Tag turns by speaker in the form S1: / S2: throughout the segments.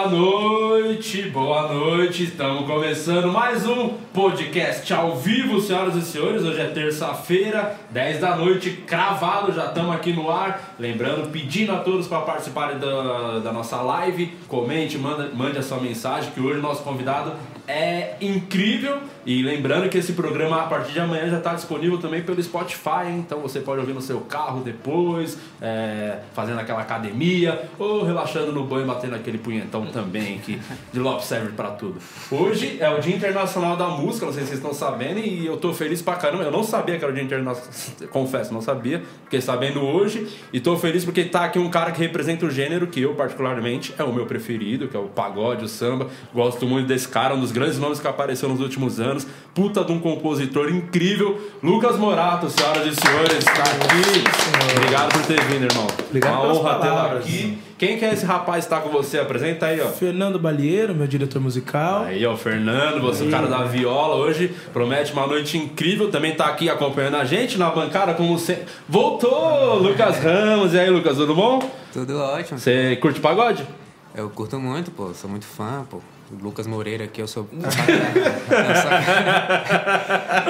S1: Boa noite, boa noite. Estamos começando mais um podcast ao vivo, senhoras e senhores. Hoje é terça-feira, 10 da noite, cravado, já estamos aqui no ar. Lembrando, pedindo a todos para participarem da, da nossa live. Comente, manda, mande a sua mensagem, que hoje nosso convidado é incrível. E lembrando que esse programa a partir de amanhã já está disponível também pelo Spotify, hein? então você pode ouvir no seu carro depois, é, fazendo aquela academia ou relaxando no banho, batendo aquele punhetão também, que de Lopes serve para tudo. Hoje é o Dia Internacional da Música, não sei se vocês estão sabendo, e eu tô feliz pra caramba. Eu não sabia que era o Dia Internacional, confesso, não sabia, fiquei sabendo hoje, e tô feliz porque tá aqui um cara que representa o gênero que eu, particularmente, é o meu preferido, que é o pagode, o samba. Gosto muito desse cara, um dos grandes nomes que apareceu nos últimos anos. Puta de um compositor incrível. Lucas Morato, senhoras e senhores, tá aqui. Obrigado por ter vindo, irmão.
S2: Obrigado
S1: Uma honra tê-lo aqui. Quem que é esse rapaz que tá com você? Apresenta aí, ó.
S2: Fernando Balieiro, meu diretor musical.
S1: Aí, ó, Fernando, você é o cara da viola hoje, promete uma noite incrível, também tá aqui acompanhando a gente na bancada, como sempre. Voltou, Lucas Ramos, e aí, Lucas, tudo bom?
S3: Tudo ótimo.
S1: Você curte pagode?
S3: Eu curto muito, pô. Sou muito fã, pô. O Lucas Moreira aqui, eu sou. Eu sou...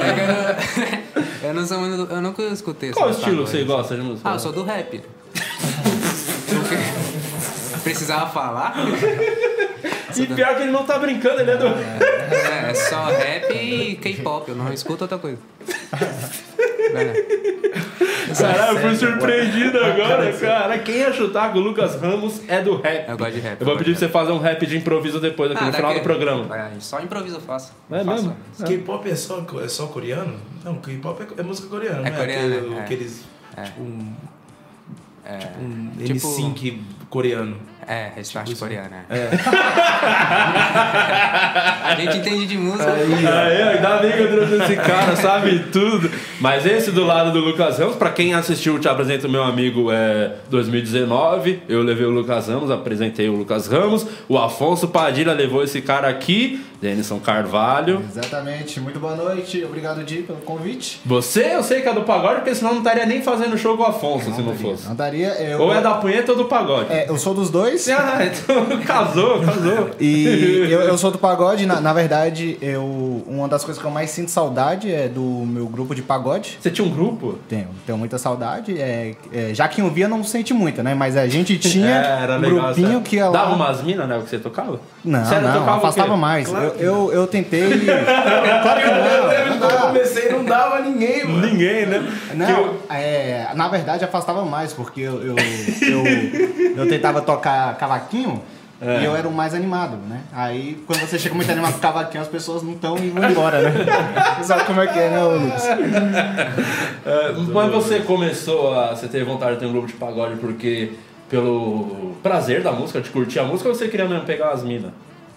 S3: É que eu, não... eu não sou muito. Eu nunca escutei
S1: Qual estilo você gosta de música?
S3: Ah, eu sou do rap. Precisava falar?
S1: E pior que ele não tá brincando, ele é do.
S3: É, é só rap e K-pop, eu não escuto outra coisa. É.
S1: Caralho, eu fui surpreendido agora, cara. Quem ia chutar que o Lucas Ramos é do rap?
S3: Eu gosto de rap.
S1: Eu vou pedir pra você fazer um rap de improviso depois, aqui
S3: Ah,
S1: no final do
S3: daqui-
S1: programa.
S3: Só improviso eu faço.
S1: É
S3: Faço.
S1: mesmo?
S4: K-pop é só, é só coreano? Não, K-pop é, é música coreana,
S3: É
S4: não
S3: coreana,
S4: Aquele-
S3: é.
S4: Aqueles.
S3: É.
S4: Tipo um.
S3: É,
S4: Tipo um
S3: Tipo-
S4: N5 coreano.
S3: É restart
S4: Tipo isso.
S3: coreano. É. A gente entende de música.
S1: Aí, ainda bem que eu trouxe esse cara, sabe tudo. Mas esse do lado do Lucas Ramos, pra quem assistiu, te apresento meu amigo é 2019. Eu levei o Lucas Ramos, apresentei o Lucas Ramos. O Afonso Padilha levou esse cara aqui, Denison Carvalho.
S5: Exatamente. Muito boa noite. Obrigado, Di, pelo convite.
S1: Você, eu sei que é do pagode, porque senão não estaria nem fazendo show com o Afonso, se não fosse.
S5: Não daria. Eu,
S1: Ou é da punheta ou do pagode.
S5: É, eu sou dos dois.
S1: Ah, então casou, casou.
S5: E eu, eu sou do pagode. Na, na verdade, eu uma das coisas que eu mais sinto saudade é do meu grupo de pagode.
S1: Você tinha um grupo?
S5: Tenho, tenho muita saudade. É, é, já que eu via, não sente muita, né? Mas a gente tinha
S1: É, era
S5: um
S1: legal.
S5: grupinho
S1: sabe?
S5: que ia lá.
S1: Dava umas minas, né, o que você tocava?
S5: Não,
S1: Você
S5: não,
S1: tocava
S5: afastava mais.
S4: Claro
S5: eu, eu, eu tentei. claro que não.
S4: quando eu comecei não dava ninguém, mano.
S1: Ninguém, né?
S5: Não,
S1: eu-
S5: é, na verdade afastava mais, porque eu, eu, eu, eu tentava tocar cavaquinho
S1: É.
S5: e eu era o mais animado, né? Aí quando você chega muito animado com cavaquinho, as pessoas não estão e vão embora, né? Sabe como é que é, né, Lucas?
S1: É, mas você começou a. Você teve vontade de ter um grupo de pagode porque. Pelo prazer da música, de curtir a música, ou você queria mesmo pegar as minas?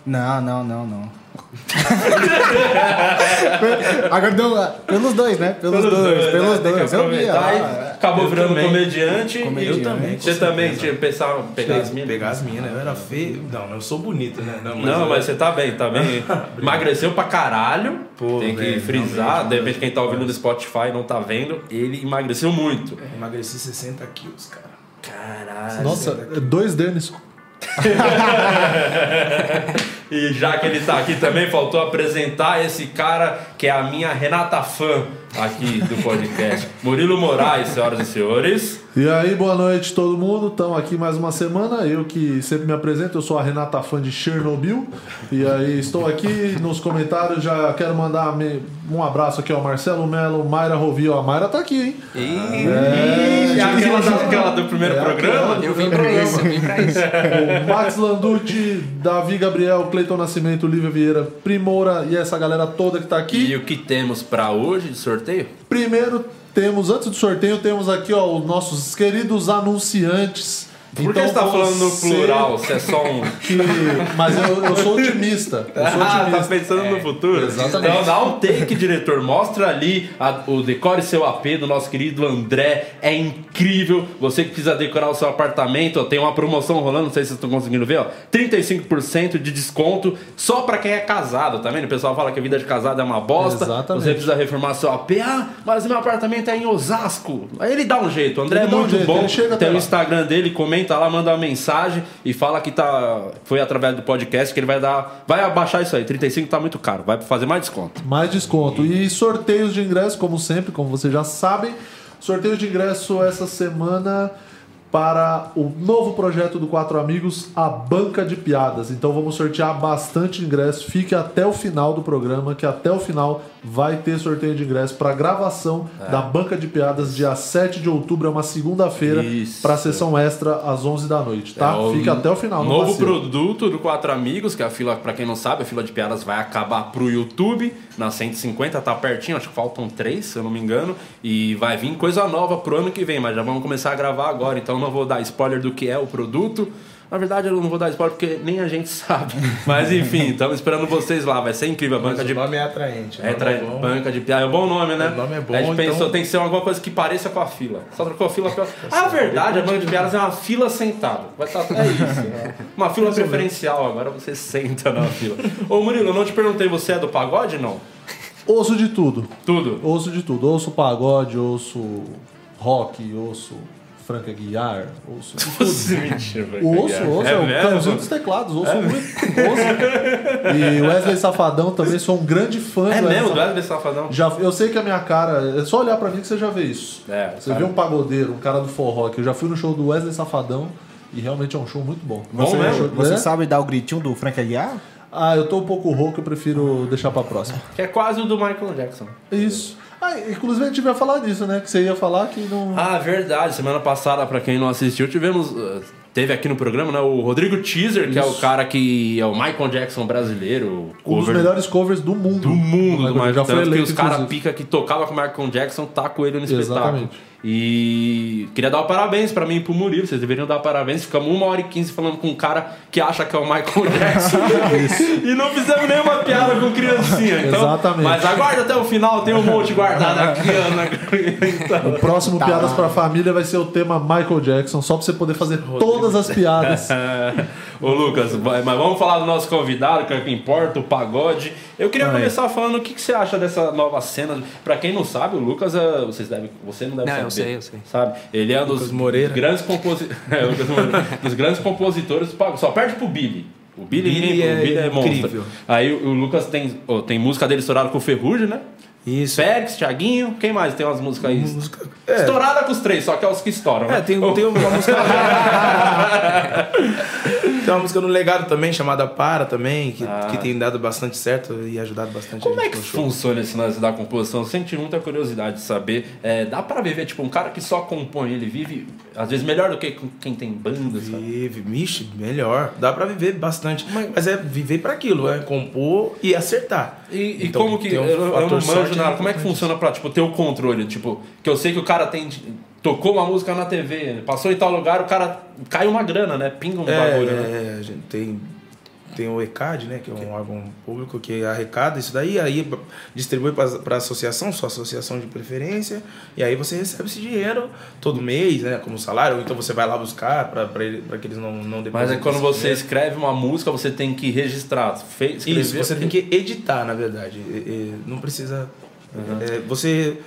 S5: Não, não, não, não. Agora deu, pelos dois, né? Pelos, dois, pelos
S1: né?
S5: Dois. Eu via. lá,
S1: acabou virando
S4: também.
S1: comediante.
S5: Comediante.
S4: Eu também.
S1: Você também tinha pensado em pegar as minas?
S4: Pegar as minas. Eu era feio. Não, eu sou bonito, né? Não,
S1: Não,
S4: eu-
S1: mas você tá bem, tá bem. Emagreceu pra caralho.
S4: Pô,
S1: Tem que
S4: velho,
S1: frisar. De repente, quem tá ouvindo no Spotify e não tá vendo, ele emagreceu muito.
S4: Emagreci 60 quilos, cara.
S1: Caralho.
S6: Nossa, é dois Denison.
S1: E já que ele tá aqui também, faltou apresentar esse cara que é a minha Renata fã aqui do podcast. Murilo Moraes, senhoras e senhores.
S6: E aí, boa noite todo mundo. Estamos aqui mais uma semana. Eu que sempre me apresento, eu sou a Renata fã de Chernobyl. E aí, estou aqui nos comentários. Já quero mandar um abraço aqui ao Marcelo Melo, Mayra Rovio. A Mayra tá aqui, hein?
S3: E
S1: E aquela, da- aquela do primeiro
S6: É,
S1: programa?
S3: eu vim pra isso, eu vim pra isso.
S6: O Max Landucci, Davi Gabriel, Cleiton Nascimento, Lívia Vieira, Primora e essa galera toda que tá aqui.
S1: E o que temos pra hoje de sorteio?
S6: Primeiro temos, antes do sorteio, temos aqui ó, os nossos queridos anunciantes.
S1: Por que você tá falando no plural? Você é só um.
S6: que- Mas eu, eu sou otimista. Eu sou
S1: Ah, tá pensando no futuro?
S6: exatamente.
S1: Então dá um take, diretor. Mostra ali a- o Decore Seu AP do nosso querido André. É incrível. Você que precisa decorar o seu apartamento, ó, tem uma promoção rolando, não sei se vocês estão conseguindo ver, ó. 35% de desconto só pra quem é casado, tá vendo? O pessoal fala que a vida de casado é uma bosta.
S6: Exatamente.
S1: Você precisa reformar seu AP. Ah, mas meu apartamento é em Osasco. Aí ele dá um jeito. O André
S6: Ele
S1: é
S6: dá um
S1: muito
S6: jeito,
S1: bom. tem o. Instagram dele, comenta comenta lá, manda uma mensagem e fala que tá, foi através do podcast que ele vai dar. Vai abaixar isso aí. 35 tá muito caro, vai fazer mais desconto.
S6: Mais desconto. E sorteios de ingresso, como sempre, como vocês já sabem. Sorteio de ingresso essa semana para o novo projeto do Quatro Amigos, a Banca de Piadas. Então vamos sortear bastante ingresso. Fique até o final do programa, que até o final vai ter sorteio de ingresso para gravação da Banca de Piadas, dia 7 de outubro, é uma segunda-feira, para sessão extra às 11 da noite, tá?
S1: É,
S6: Fique até o final.
S1: Novo
S6: vacila.
S1: produto do Quatro Amigos, que é a fila, pra quem não sabe, a fila de piadas vai acabar pro YouTube na 150, tá pertinho, acho que faltam três, se eu não me engano. E vai vir coisa nova pro ano que vem, mas já vamos começar a gravar agora, então não vou dar spoiler do que é o produto. Na verdade, eu não vou dar spoiler porque nem a gente sabe. Mas enfim, estamos esperando vocês lá, vai ser incrível. A
S4: Mas
S1: banca
S4: o
S1: de
S4: nome é atraente. o
S1: é, tra...
S4: é bom.
S1: banca de piada. É um bom nome, né?
S4: O nome é bom,
S1: A gente pensou,
S4: então-
S1: tem que ser alguma coisa que pareça com a fila. Só trocou a fila pela. Ah, verdade, a banca de piadas é uma fila sentada. Vai estar é isso. Uma fila preferencial, agora você senta na fila. Ô Murilo, eu não te perguntei, você é do pagode não?
S6: Ouço de tudo.
S1: Tudo.
S6: Ouço de tudo. Ouço pagode, ouço rock, ouço Franca Guiar, ouço.
S1: Você mentira.
S6: Ouço, ouço, é, o
S1: mesmo?
S6: cãozinho dos teclados, ouço muito. Ouço. E Wesley Safadão também, sou um grande fã
S1: É
S6: do Wesley
S1: mesmo, do
S6: Safadão.
S1: Wesley Safadão?
S6: Já, eu sei que a minha cara, é só olhar pra mim que você já vê isso.
S1: É,
S6: Você
S1: cara.
S6: vê um pagodeiro, um cara do forró, que eu já fui no show do Wesley Safadão e realmente é um show muito bom.
S1: Bom
S6: Você,
S1: mesmo?
S5: Você
S6: né?
S5: sabe dar o gritinho do Frank Aguiar?
S6: Ah, eu tô um pouco rouco, eu prefiro deixar pra próxima.
S1: Que é quase o do Michael Jackson.
S6: Isso. Ah, inclusive a gente vai falar disso, né? Que você ia falar que não.
S1: Ah, verdade. Semana passada, pra quem não assistiu, tivemos. uh, Teve aqui no programa, né? O Rodrigo Teaser, que é o
S6: Isso.
S1: cara que é o Michael Jackson brasileiro.
S6: um dos
S1: cover
S6: melhores covers do mundo.
S1: do mundo do Michael
S6: Já foi
S1: Tanto que
S6: eleito,
S1: os caras pica que tocava com o Michael Jackson tá com ele no espetáculo.
S6: Exatamente.
S1: E queria dar o parabéns pra mim e pro Murilo. Vocês deveriam dar parabéns. Ficamos uma hora e quinze falando com um cara que acha que é o Michael Jackson. e não fizemos nenhuma piada com criancinha. Então,
S6: Exatamente.
S1: Mas aguarda até o final, tem um monte guardado aqui, Ana. Então,
S6: O próximo
S5: Tá
S6: Piadas pra Família vai ser o tema Michael Jackson, só pra você poder fazer todas as piadas.
S1: Ô Lucas, mas vamos falar do nosso convidado, que é o que importa, o pagode. Eu queria
S2: Aí.
S1: começar falando o que, que você acha dessa nova cena. Pra quem não sabe, o Lucas, é, vocês devem, você não deve
S3: Não,
S1: saber.
S3: eu sei, eu sei.
S1: Sabe? Ele é um dos
S4: Moreira.
S1: grandes compositores. é, Lucas Moreira. dos grandes compositores. Só perde pro Billy. O Billy,
S4: Billy é
S1: o Billy é monstro.
S4: incrível.
S1: Aí o, o Lucas tem, ó, tem música dele estourada com o Ferrugem, né?
S4: Isso.
S1: Félix, Thiaguinho, quem mais tem umas músicas aí?
S4: Música- é.
S1: Estourada com os três, só que é os que estouram.
S4: É,
S1: né?
S4: tem, tem uma música. tem uma música no legado também, chamada Para também, que,
S1: Ah.
S4: que tem dado bastante certo e ajudado bastante
S1: Como
S4: a
S1: é
S4: gente
S1: que funciona esse lance da composição? Eu senti muita curiosidade de saber. É, dá pra viver, tipo, um cara que só compõe, ele vive, às vezes, melhor do que quem tem banda, sabe?
S4: Vive, mixe, melhor. Dá pra viver bastante. Mas, é viver pra aquilo, é compor e acertar.
S1: E, e
S4: Então,
S1: como que.
S4: um
S1: eu, não manjo nada. Como é que funciona pra, tipo, ter o controle? Tipo, que eu sei que o cara tem. Tocou uma música na TV, passou em tal lugar, o cara cai uma grana, né? Pinga um
S4: É,
S1: bagulho, né?
S4: é, a gente tem, tem o ECAD, né? Que é um órgão público que arrecada isso daí, aí distribui para a associação, sua associação de preferência, e aí você recebe esse dinheiro todo mês, né? Como salário, ou então você vai lá buscar para que eles não, não
S1: Mas é quando você
S4: dinheiro.
S1: escreve uma música, você tem que registrar. Fe- escrever-
S4: Isso, você tem que editar, na verdade. E- e não precisa. é, você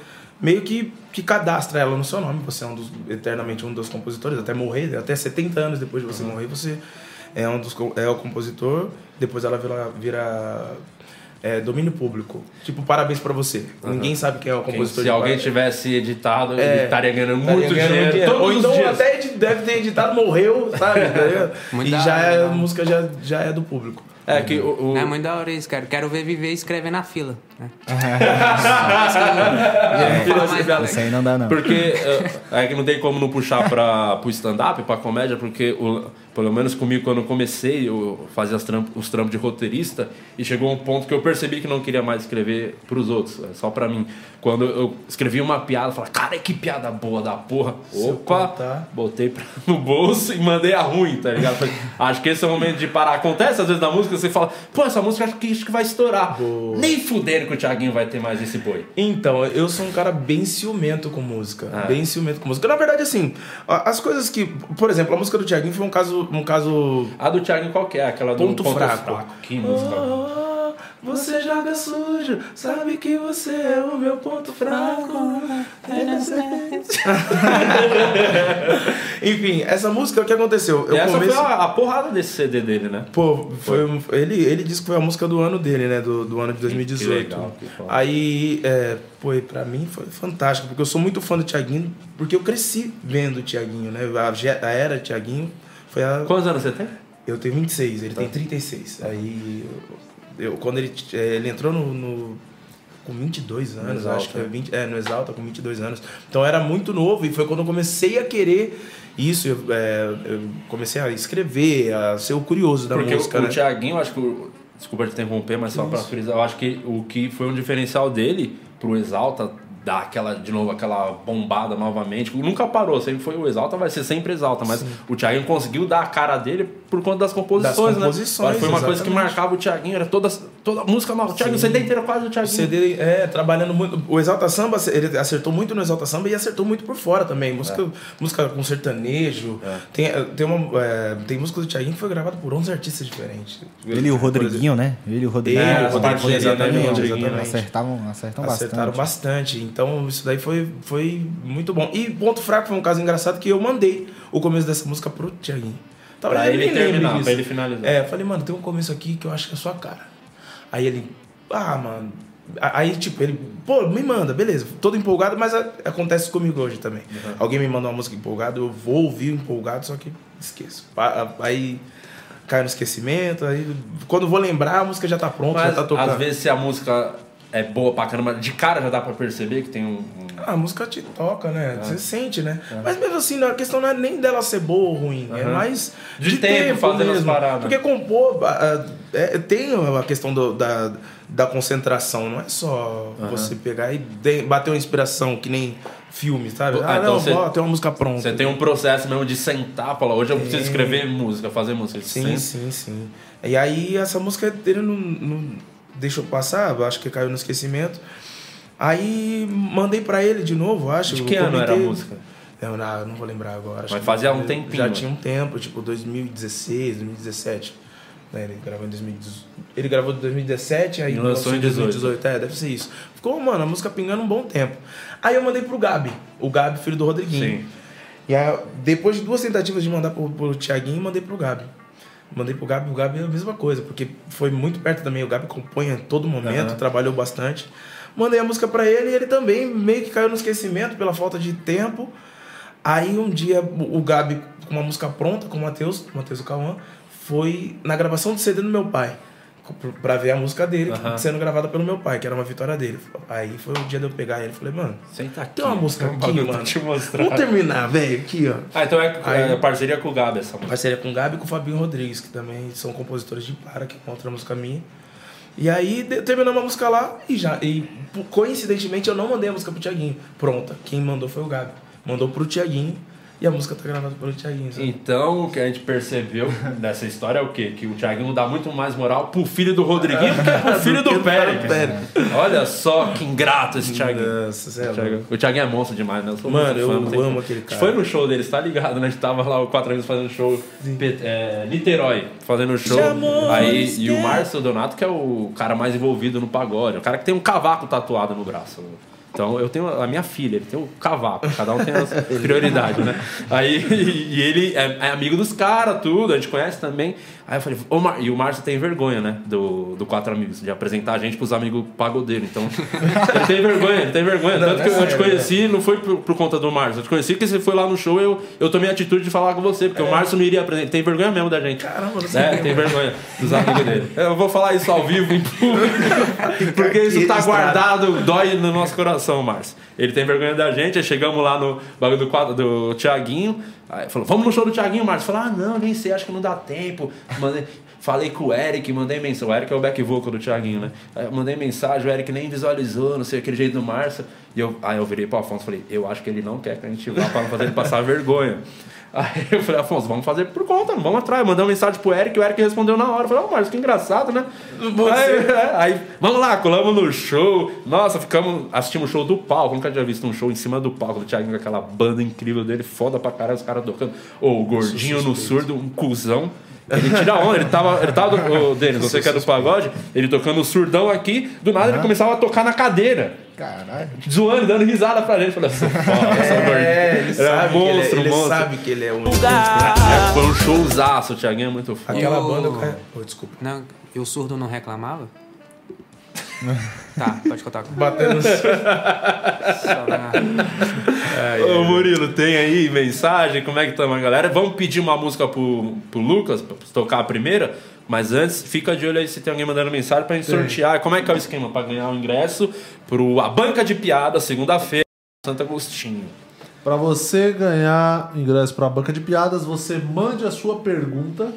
S4: meio que, que cadastra ela no seu nome. Você é um dos, eternamente um dos compositores, até morrer, até 70 anos depois de você morrer, você é um dos é o compositor. Depois ela vira, vira é, domínio público. Tipo, parabéns pra você. Ninguém sabe quem é o
S1: Quem-
S4: compositor.
S1: se
S4: de
S1: alguém
S4: parabéns.
S1: tivesse editado, ele
S4: É,
S1: estaria ganhando
S4: Estaria
S1: muito
S4: ganhando
S1: dinheiro. Todos
S4: Ou
S1: os
S4: então
S1: dias.
S4: até deve ter editado, morreu, sabe? E já
S3: hora,
S4: é, a
S3: hora.
S4: música já, já é do público.
S1: É que o, o-
S3: É muito da hora isso, cara. Quero ver viver e escrever na fila. Né?
S1: De-
S5: Isso aí não dá, não.
S1: Porque é, é que não tem como não puxar para o stand-up, para comédia, porque o- pelo menos comigo quando eu comecei, eu fazia tramp- os trampos de roteirista e chegou um ponto que eu percebi que não queria mais escrever para os outros, é só para mim. Quando eu escrevi uma piada, eu falava, cara, que piada boa da porra. Opa, botei pra- no bolso e mandei a ruim, tá ligado? Acho que esse é o momento de parar. Acontece às vezes na música, você fala, pô, essa música acho que, acho que vai estourar. Nem fudendo que o Thiaguinho vai ter mais esse boi.
S4: Então, eu sou um cara bem ciumento com música.
S1: Ah.
S4: Bem ciumento com música. Na verdade, assim, as coisas que. Por exemplo, a música do Thiaguinho foi um caso. Um caso
S1: A do Thiaguinho qual que é? Aquela do
S4: Ponto fraco.
S1: Que música.
S4: Ah, Você joga sujo, sabe que você é o meu ponto fraco. Enfim, essa música, o que aconteceu?
S1: E essa
S4: comecei-
S1: foi a, a porrada desse CD dele, né?
S4: Pô, foi, um- ele, ele disse que foi a música do ano dele, né? Do, do ano de 2018.
S1: Que legal, que.
S4: Aí, é, pô, pra mim foi fantástico, porque eu sou muito fã do Thiaguinho, porque eu cresci vendo o Thiaguinho, né? A, a era Thiaguinho foi a.
S1: Quantos anos você tem?
S4: Eu tenho 26, ele
S1: Tá.
S4: tem 36. Aí, eu, eu- quando ele, é, ele entrou no, no- com 22 anos,
S1: Exalta,
S4: acho que é,
S1: né?
S4: 20, é, no Exalta, com 22 anos. Então era muito novo e foi quando eu comecei a querer isso. Eu, é, eu comecei a escrever, a ser o curioso da
S1: Porque
S4: música,
S1: o,
S4: né?
S1: o Thiaguinho, acho que. o- Desculpa te interromper, mas só pra frisar, eu acho que o que foi um diferencial dele pro Exalta dar aquela, de novo, aquela bombada novamente. Nunca parou, sempre foi o Exalta, vai ser sempre Exalta, mas o Thiaguinho conseguiu dar a cara dele por conta das composições,
S4: Das composições,
S1: né? Foi uma coisa que
S4: exatamente.
S1: marcava o Thiaguinho, era toda, toda música nova. O Thiaguinho, o CD inteiro quase do
S4: O
S1: Thiaguinho.
S4: CD, é, trabalhando muito. O Exalta Samba, ele acertou muito no Exalta Samba e acertou muito por fora também. Música,
S1: É.
S4: música com sertanejo. Tem, tem, uma, é, tem música do Thiaguinho que foi gravada por 11 artistas diferentes.
S5: Ele e o Rodriguinho, né? Ele e o Rodriguinho.
S4: Ele,
S1: É,
S4: o Rodriguinho,
S1: né,
S4: exatamente, exatamente.
S5: Acertavam, acertam
S4: Acertaram
S5: bastante.
S4: bastante. Então, isso daí foi, foi muito bom. E ponto fraco foi um caso engraçado que eu mandei o começo dessa música pro Thiaguinho.
S1: Pra ele
S4: lembro
S1: terminar, pra ele finalizar.
S4: É, eu falei, mano, tem um começo aqui que eu acho que é a sua cara. Aí ele, ah, mano. Aí, tipo, ele, pô, me manda, beleza. Todo empolgado, mas a- acontece comigo hoje também. Alguém me manda uma música empolgada, eu vou ouvir empolgado, só que esqueço. Aí cai no esquecimento, aí quando vou lembrar, a música já tá pronta,
S1: Mas
S4: já tá tocando.
S1: às vezes se a música é boa pra caramba, de cara já dá pra perceber que tem um. um-
S4: Ah, a música te toca, né?
S1: É.
S4: Você sente, né? Mas mesmo assim, a questão não é nem dela ser boa ou ruim, é
S1: Aham.
S4: mais
S1: De
S4: de,
S1: tempo,
S4: tempo,
S1: fazendo as
S4: mesmo.
S1: paradas.
S4: Porque compor ah, ah, é, tem a questão do- da, da concentração, não é só você pegar e bater uma inspiração que nem filme, sabe?
S1: Ah,
S4: Ah,
S1: então
S4: não, ó, tem uma música pronta.
S1: Você tem um processo mesmo de sentar, falar, hoje eu preciso escrever música, fazer música.
S4: Sim,
S1: senta-
S4: sim, sim. E aí essa música ele não, não deixou passar, acho que caiu no esquecimento. Aí mandei pra ele de novo, acho.
S1: De que ano era a música?
S4: Eu não, eu não vou lembrar agora.
S1: Mas fazia um tempinho,
S4: Já tinha um tempo, tipo 2016, 2017. Né, ele gravou em 2018. Ele gravou em 2017, aí
S1: lançou em 18.
S4: É, deve ser isso. Ficou, mano, a música pingando um bom tempo. Aí eu mandei pro Gabi, o Gabi, filho do Rodriguinho.
S1: Sim.
S4: E aí, depois de duas tentativas de mandar pro, pro Thiaguinho, mandei pro Gabi. Mandei pro Gabi, o Gabi é a mesma coisa, porque foi muito perto também. O Gabi compõe a todo momento,
S1: Aham.
S4: trabalhou bastante. Mandei a música pra ele e ele também meio que caiu no esquecimento pela falta de tempo. Aí um dia o Gabi, com uma música pronta, com o Matheus, o Matheus e Cauã, foi na gravação do CD do meu pai. Pra ver a música dele
S1: Aham.
S4: sendo gravada pelo meu pai, que era uma vitória dele. Aí foi o dia de eu pegar ele e falei, mano,
S1: Senta aqui.
S4: tem uma música aqui,
S1: pra
S4: mano.
S1: te mostrar.
S4: Vamos terminar, velho, aqui, ó.
S1: Ah, então é,
S4: Aí-
S1: é parceria com o Gabi essa música.
S4: Parceria com o Gabi e com o Fabinho Rodrigues, que também são compositores de Para, que contra a música minha. E aí terminamos a música lá e já. E coincidentemente eu não mandei a música pro Tiaguinho. Pronta. Quem mandou foi o Gabi. Mandou pro Tiaguinho e a música tá gravada pelo Tiaguinho. sabe?
S1: Então, o que a gente percebeu dessa história é o quê? Que o Thiaguinho dá muito mais moral pro filho do Rodriguinho do que pro filho do
S4: Do
S1: Pérez.
S4: Pérez.
S1: Olha só que ingrato esse Thiaguinho.
S4: Nossa, é
S1: O. Thiaguinho- O Thiaguinho é monstro demais, né? Eu
S4: Mano, eu
S1: fã, tem
S4: amo aquele cara.
S1: foi no show deles, tá ligado, né? A gente tava lá, o Quatro Amigos fazendo show é, Niterói, fazendo show.
S4: Chamou,
S1: Aí, e o. Márcio Donato, que é o cara mais envolvido no pagode, o cara que tem um cavaco tatuado no braço. Então eu tenho a minha filha, ele tem o cavaco, cada um tem as prioridades, né? Aí e ele é, é amigo dos caras, tudo, a gente conhece também. Aí eu falei, Ô, Mar... e o Márcio tem vergonha, né? Do, do Quatro Amigos, de apresentar a gente pros amigos pagodeiros. Então, ele tem vergonha, ele tem vergonha.
S4: Não,
S1: Tanto que
S4: é
S1: eu te conheci, não foi por, por conta do Márcio. Eu te conheci que você foi lá no show eu, eu tomei a atitude de falar com você, porque o Márcio não iria apresentar. Tem vergonha mesmo da gente.
S4: Caramba, não
S1: É, tem vergonha dos amigos dele. Eu vou falar isso ao vivo, em público, porque isso tá guardado, dói no nosso coração, Márcio. Ele tem vergonha da gente, aí chegamos lá no bagulho do, quadro, do Thiaguinho, aí falou, vamos no show do Thiaguinho, Márcio. Falou, ah, não, nem sei, acho que não dá tempo. Mandei, falei com o Eric, mandei mensagem. O Eric é o back vocal do Thiaguinho, né? Aí mandei mensagem, o Eric nem visualizou, não sei, aquele jeito do Márcio. E eu, aí eu virei pro Afonso e falei, eu acho que ele não quer que a gente vá pra não fazer ele passar vergonha. Aí eu falei, Afonso, vamos fazer por conta, não vamos atrás. Mandei uma mensagem pro Eric, o Eric respondeu na hora. Eu falei, ó, Márcio, que engraçado, né? Aí, é, aí, vamos lá, colamos no show. Nossa, ficamos, assistimos o show do palco. Nunca tinha visto um show em cima do palco do Thiaguinho com aquela banda incrível dele, foda pra caralho, os caras tocando. Ô, o gordinho no surdo, um cuzão. Ele tira onda, ele tava. Ele tava do, o Denis, você que é do pagode, ele tocando o surdão aqui, do nada ele começava a tocar na cadeira.
S5: Caralho.
S1: Zoando, dando risada pra gente. Falei assim, "Foda, essa
S4: É, ele
S1: Ele é
S4: sabe que
S1: monstro,
S4: ele, é- ele
S1: monstro.
S4: sabe que ele é um...
S1: É, foi um showzaço, o Thiaguinho é muito foda.
S4: Aquela banda... Oh, desculpa.
S3: Não, e o surdo não reclamava? tá, pode contar.
S4: Batendo...
S3: Só pra-
S1: Ô Murilo, tem aí mensagem? Como é que tá a galera? Vamos pedir uma música pro, pro Lucas, pra tocar a primeira. Mas antes, fica de olho aí se tem alguém mandando mensagem pra gente sortear. Como é que é o esquema? Pra ganhar o ingresso pro A Banca de Piada, segunda-feira, Santo Agostinho.
S6: Para você ganhar ingresso para a banca de piadas, você mande a sua pergunta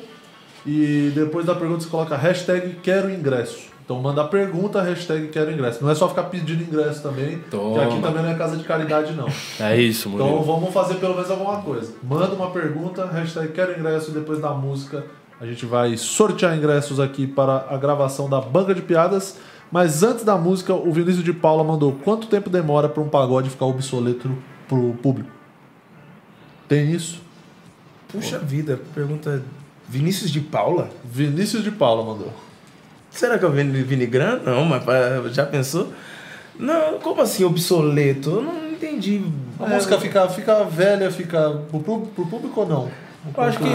S6: e depois da pergunta você coloca hashtag quero ingresso. Então manda a pergunta, hashtag quero ingresso. Não é só ficar pedindo ingresso também,
S1: Toma.
S6: que aqui também não é casa de caridade não.
S1: É isso,
S6: Então
S1: Murilo.
S6: vamos fazer pelo menos alguma coisa. Manda uma pergunta, hashtag quero ingresso e depois da música a gente vai sortear ingressos aqui para a gravação da banca de piadas. Mas antes da música, o Vinícius de Paula mandou quanto tempo demora para um pagode ficar obsoleto pro público? Tem isso?
S4: Puxa vida, pergunta... Vinícius de Paula?
S6: Vinícius de Paula mandou.
S4: Será que é o Vini, Vini Gran? Não, mas já pensou? Não, como assim obsoleto? Eu não entendi.
S6: A
S4: É,
S6: música fica, fica velha, fica pro, pro público ou não?
S1: Eu acho que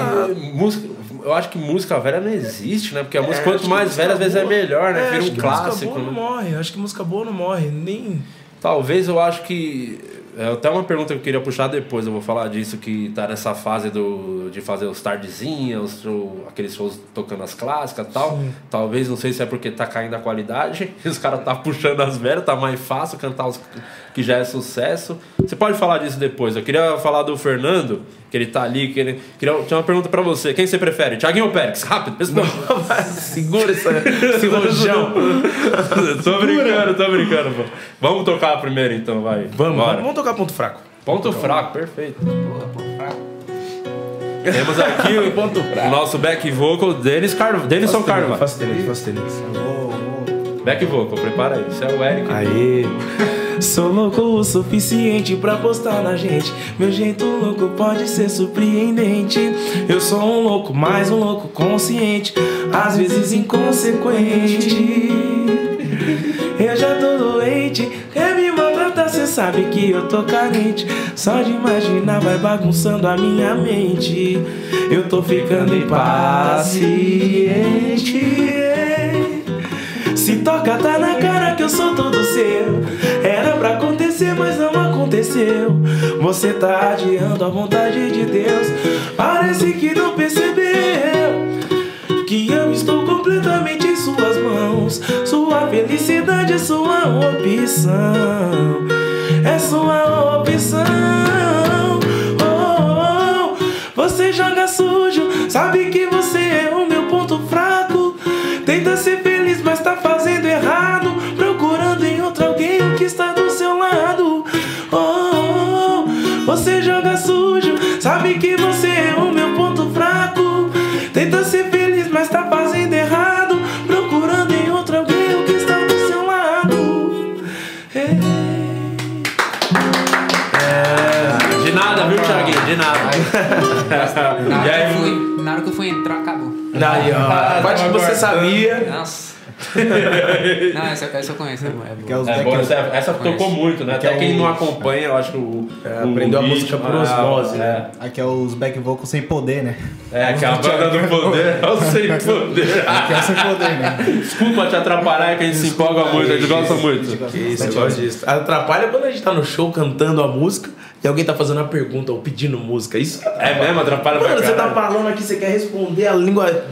S1: música, eu acho que música velha não existe, né? Porque a música
S4: É,
S1: quanto
S4: acho que
S1: mais
S4: música
S1: velha, às vezes é melhor, né?
S4: É,
S1: Vira um clássico.
S4: Música boa não
S1: né?
S4: morre. Acho que música boa não morre. Nem.
S1: Talvez eu acho que. É até uma pergunta que eu queria puxar depois, eu vou falar disso, que tá nessa fase do, de fazer os tardezinhas, os show- aqueles shows tocando as clássicas e tal. Talvez, não sei se é porque tá caindo a qualidade, e os caras tá puxando as velhas, tá mais fácil cantar os que já é sucesso. Você pode falar disso depois. Eu queria falar do Fernando, que ele tá ali, que ele. Queria, tinha uma pergunta pra você. Quem você prefere? Thiaguinho ou Pérez? Rápido.
S4: Segura essa, esse rojão.
S1: tô brincando, tô brincando, pô. Vamos tocar primeiro então, vai.
S4: Vamos,
S1: Bora.
S4: vamos tocar ponto fraco.
S1: Ponto fraco, perfeito.
S3: Porra, pô, fraco.
S1: Temos aqui o,
S4: Ponto
S1: o nosso back vocal, Denis Carvalho. Denison Carvalho.
S4: Tenente, faço tenente.
S5: Vou, vou.
S1: Back vocal, prepara aí. Esse é o Eric.
S4: Aê! Sou louco o suficiente pra postar na gente. Meu jeito louco pode ser surpreendente. Eu sou um louco, mais um louco consciente, às vezes inconsequente. Eu já tô doente, quer me maltratar, cê sabe que eu tô carente. Só de imaginar vai bagunçando a minha mente. Eu tô ficando impaciente. Se toca, tá na cara que eu sou todo seu. Era pra acontecer, mas não aconteceu. Você tá adiando a vontade de Deus. Parece que não percebeu que eu estou completamente em suas mãos. Sua felicidade é sua opção. É sua opção. Oh, oh, oh. Você joga sujo, sabe que Daí, ó. A parte que você sabia.
S3: Nossa. Não, essa, essa eu conheço, né? É
S5: Que é os
S1: É, bom, essa, essa tocou muito, né?
S5: Que
S1: Até
S5: é
S1: quem
S5: o-
S1: não acompanha, eu acho que o.
S4: É,
S1: o
S4: aprendeu a música por
S1: ah,
S4: osmose, né?
S5: Aqui é os back vocals sem poder, né?
S1: É, que é a banda do poder. Eu sei poder.
S5: Aqui é sem poder, né?
S1: Desculpa te atrapalhar, é que a gente se empolga muito, a gente gosta muito.
S4: Que isso, eu gosto disso. Atrapalha quando a gente tá no show cantando a música e alguém tá fazendo a pergunta ou pedindo música. Isso
S1: É mesmo, atrapalha pra
S4: Mano, você tá falando aqui, você quer responder, a língua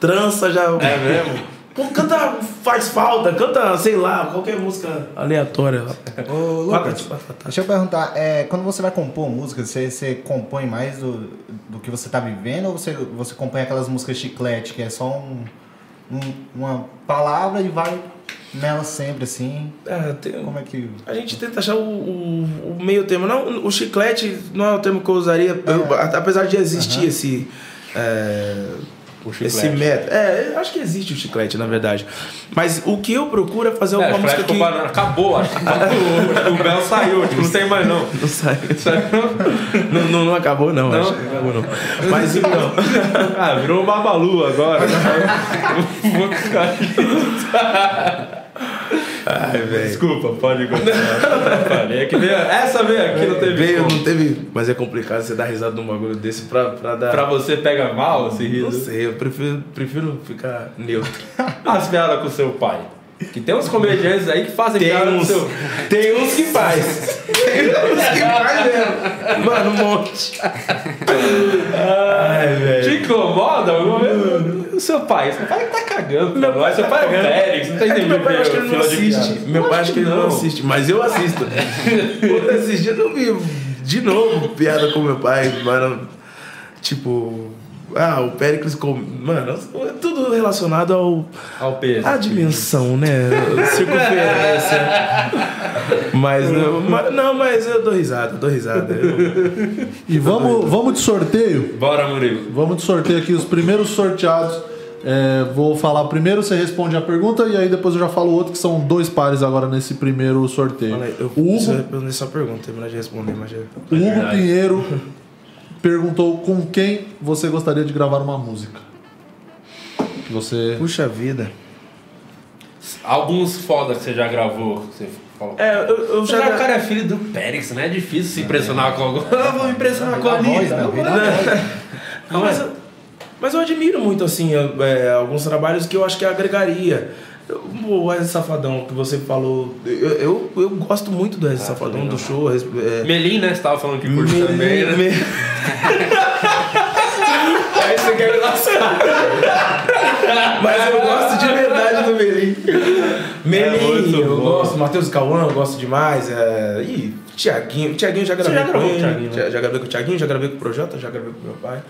S4: trança já.
S1: É mesmo?
S4: Pô, canta Faz Falta, canta, sei lá, qualquer música aleatória.
S5: Ô, Lucas, deixa eu perguntar, é, quando você vai compor música, você, você compõe mais do, do que você tá vivendo ou você, você compõe aquelas músicas chiclete, que é só um, um- uma palavra e vai nela sempre assim?
S4: É, tem-
S5: Como é que.
S4: A gente tenta achar o, o, o meio termo. Não, o chiclete não é o termo que eu usaria, eu- a- apesar de existir esse. é,
S1: O chiclete.
S4: esse método. É, acho que existe o chiclete, na verdade. Mas o que eu procuro é fazer
S1: É,
S4: alguma
S1: o
S4: música que.
S1: Acabou, acho que o, o Bel saiu, tipo, não tem mais não.
S4: Não sai. não, não, não acabou, não.
S1: Não?
S4: Acho que acabou, não. Mas então.
S1: Ah, virou o Babalu agora.
S4: Ai, velho.
S1: Desculpa, pode continuar. É que veio, essa veio aqui, não teve
S4: Veio,
S1: como.
S4: não teve. Mas é complicado você dar risada num bagulho desse pra, pra dar.
S1: Pra você pega mal esse
S4: Não
S1: riso?
S4: sei, eu prefiro, prefiro ficar neutro.
S1: As piadas com seu pai. Que tem uns comediantes aí que fazem
S4: Tem
S1: piada com
S4: uns,
S1: seu...
S4: tem uns que faz. Tem uns que faz mesmo. Mano, um monte. Ai, velho.
S1: Te incomoda? alguma vez? O seu pai, seu pai tá cagando pra nós. Seu pai é Félix, não tá entendendo.
S4: meu pai acho que ele não assiste. Meu pai acho que ele não assiste, mas eu assisto. Esses dias eu vi de novo piada com meu pai, mano. Tipo, ah, o Péricles com. Mano, é tudo relacionado ao.
S1: Ao peso.
S4: A dimensão, né? Circunferência. mas, não, mas não, mas eu dou risada, dou risada. Eu-
S6: E vamos, vamos de sorteio.
S1: Bora, Murilo.
S6: Vamos de sorteio aqui, os primeiros sorteados. É, vou falar primeiro, você responde a pergunta e aí depois eu já falo outro, que são dois pares agora nesse primeiro sorteio.
S4: Olha, eu
S6: o
S4: preciso
S6: Hugo,
S4: responder essa pergunta, terminar de responder, mas já.
S6: Hugo
S1: verdade.
S6: Pinheiro perguntou com quem você gostaria de gravar uma música. Você.
S4: Puxa vida.
S1: Alguns foda que você já gravou, que você.
S4: É, eu, eu
S1: Já o cara é filho do Périx, né? É difícil se impressionar com algum. Ah, vou me impressionar com a Anitta.
S5: né?
S4: Não, mas, eu- mas eu admiro muito, assim, é, alguns trabalhos que eu acho que agregaria. Eu- O Wesley Safadão, que você falou, eu, eu, eu gosto muito do Wesley Safadão, do show. É,
S1: Melim, né? Você tava falando que curte também, né?
S4: me-
S1: Aí você quer me lascar.
S4: Mas eu gosto de verdade do Melim. Melim,
S1: É
S4: eu
S1: bom.
S4: gosto. Matheus Cauã, eu gosto demais. É... Ih, Tiaguinho. Tiaguinho já gravei
S1: já
S4: com ele.
S1: Thiaguinho, né?
S4: já, gravei com o Tiaguinho, já gravei com o Projota, já gravei com o meu pai.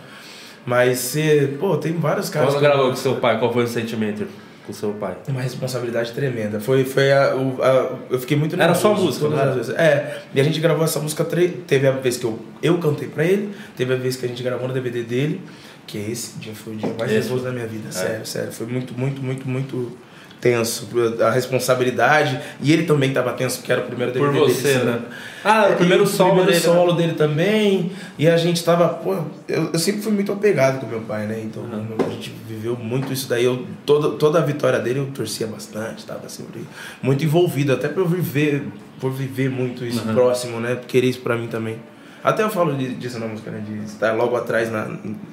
S4: Mas, você, pô, tem vários caras.
S1: Quando gravou com seu pai, qual foi o sentimento com seu pai?
S4: Uma responsabilidade tremenda. Foi, foi a, a- Eu fiquei muito
S1: Era só
S4: nervoso
S1: música,
S4: todas
S1: não
S4: as vezes. É, e a gente gravou essa música. Teve a vez que eu, eu cantei pra ele, teve a vez que a gente gravou no DVD dele, que esse dia foi o dia mais nervoso da minha vida.
S1: É.
S4: Sério, sério. Foi muito, muito, muito, muito tenso. A responsabilidade. E ele também tava tenso, porque era o primeiro
S1: Por
S4: DVD
S1: você,
S4: dele.
S1: né? Ah, o primeiro
S4: E
S1: solo
S4: primeiro
S1: dele, né?
S4: solo dele também. E a gente tava, pô, eu, eu sempre fui muito apegado com meu pai, né? Então a gente viveu muito isso daí. Eu, toda, toda a vitória dele eu torcia bastante, tava sempre muito envolvido, até por viver, por viver muito isso
S1: Uhum.
S4: próximo, né? Querer isso pra mim também. Até eu falo de- disso na música, né? De estar logo atrás na,